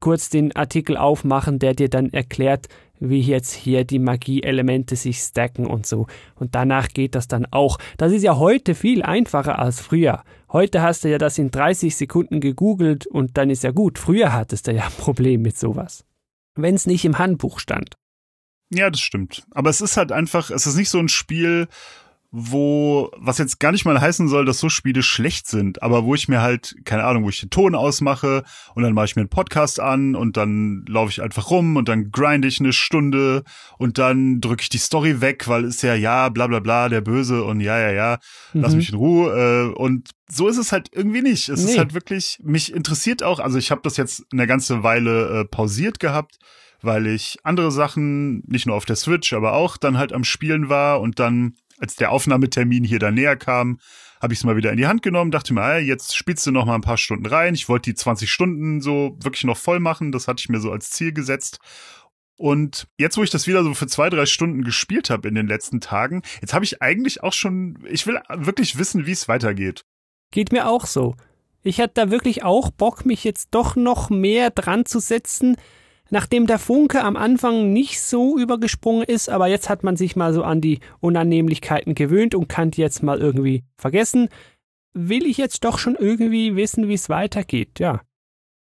kurz den Artikel aufmachen, der dir dann erklärt, wie jetzt hier die Magieelemente sich stacken und so. Und danach geht das dann auch. Das ist ja heute viel einfacher als früher. Heute hast du ja das in 30 Sekunden gegoogelt und dann ist ja gut. Früher hattest du ja ein Problem mit sowas. Wenn es nicht im Handbuch stand. Ja, das stimmt. Aber es ist halt einfach, es ist nicht so ein Spiel, wo, was jetzt gar nicht mal heißen soll, dass so Spiele schlecht sind, aber wo ich mir halt, keine Ahnung, wo ich den Ton ausmache und dann mache ich mir einen Podcast an und dann laufe ich einfach rum und dann grind ich eine Stunde und dann drücke ich die Story weg, weil ist ja, ja, bla bla bla, der Böse und ja, ja, ja, lass mhm. mich in Ruhe. Äh, und so ist es halt irgendwie nicht. Es nee. ist halt wirklich, mich interessiert auch, also ich habe das jetzt eine ganze Weile äh, pausiert gehabt weil ich andere Sachen, nicht nur auf der Switch, aber auch dann halt am Spielen war und dann als der Aufnahmetermin hier da näher kam, habe ich es mal wieder in die Hand genommen, dachte mir, ah, jetzt spielst du noch mal ein paar Stunden rein. Ich wollte die 20 Stunden so wirklich noch voll machen, das hatte ich mir so als Ziel gesetzt. Und jetzt, wo ich das wieder so für zwei, drei Stunden gespielt habe in den letzten Tagen, jetzt habe ich eigentlich auch schon, ich will wirklich wissen, wie es weitergeht. Geht mir auch so. Ich hatte da wirklich auch Bock, mich jetzt doch noch mehr dran zu setzen, nachdem der Funke am Anfang nicht so übergesprungen ist, aber jetzt hat man sich mal so an die Unannehmlichkeiten gewöhnt und kann die jetzt mal irgendwie vergessen, will ich jetzt doch schon irgendwie wissen, wie es weitergeht, ja.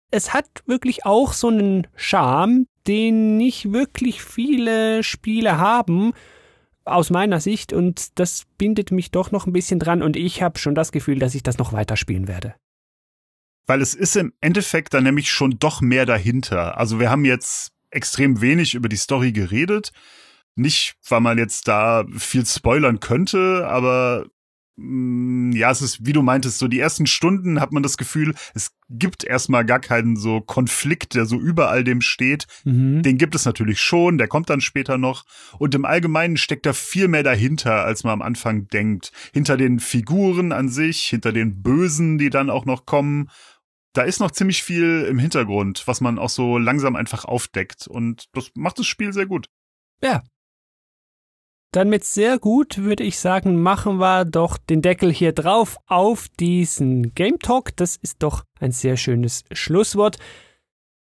Es hat wirklich auch so einen Charme, den nicht wirklich viele Spiele haben, aus meiner Sicht, und das bindet mich doch noch ein bisschen dran und ich habe schon das Gefühl, dass ich das noch weiterspielen werde. Weil es ist im Endeffekt dann nämlich schon doch mehr dahinter. Also wir haben jetzt extrem wenig über die Story geredet. Nicht, weil man jetzt da viel spoilern könnte, aber Mm, ja, es ist, wie du meintest, so die ersten Stunden hat man das Gefühl, es gibt erstmal gar keinen so Konflikt, der so über all dem steht. Mhm. Den gibt es natürlich schon, der kommt dann später noch. Und im Allgemeinen steckt da viel mehr dahinter, als man am Anfang denkt. Hinter den Figuren an sich, hinter den Bösen, die dann auch noch kommen. Da ist noch ziemlich viel im Hintergrund, was man auch so langsam einfach aufdeckt. Und das macht das Spiel sehr gut. Ja, dann mit sehr gut würde ich sagen, machen wir doch den Deckel hier drauf auf diesen Game Talk. Das ist doch ein sehr schönes Schlusswort.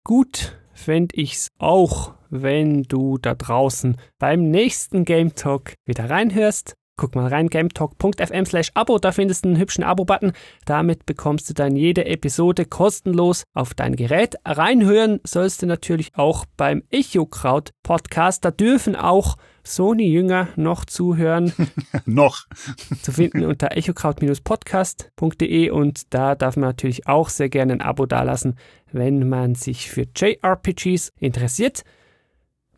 Gut fände ich's auch, wenn du da draußen beim nächsten Game Talk wieder reinhörst. Guck mal rein, gametalk.fm slash Abo, da findest du einen hübschen Abo-Button. Damit bekommst du dann jede Episode kostenlos auf dein Gerät. Reinhören sollst du natürlich auch beim Echokraut Podcast. Da dürfen auch Sony-Jünger noch zuhören. noch. zu finden unter echokraut-podcast.de und da darf man natürlich auch sehr gerne ein Abo dalassen, wenn man sich für JRPGs interessiert.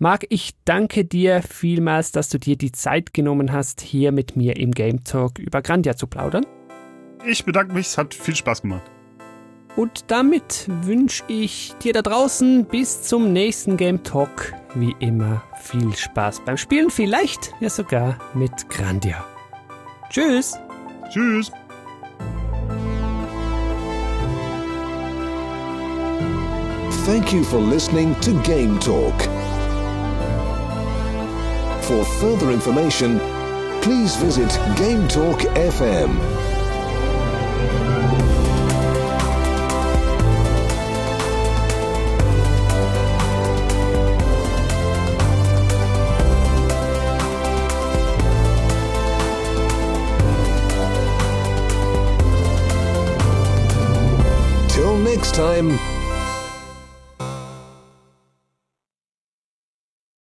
Marc, ich danke dir vielmals, dass du dir die Zeit genommen hast, hier mit mir im Game Talk über Grandia zu plaudern. Ich bedanke mich, es hat viel Spaß gemacht. Und damit wünsche ich dir da draußen bis zum nächsten Game Talk wie immer viel Spaß beim Spielen, vielleicht ja sogar mit Grandia. Tschüss. Tschüss. Thank you for listening to Game Talk. For further information, please visit Game Talk FM. Till next time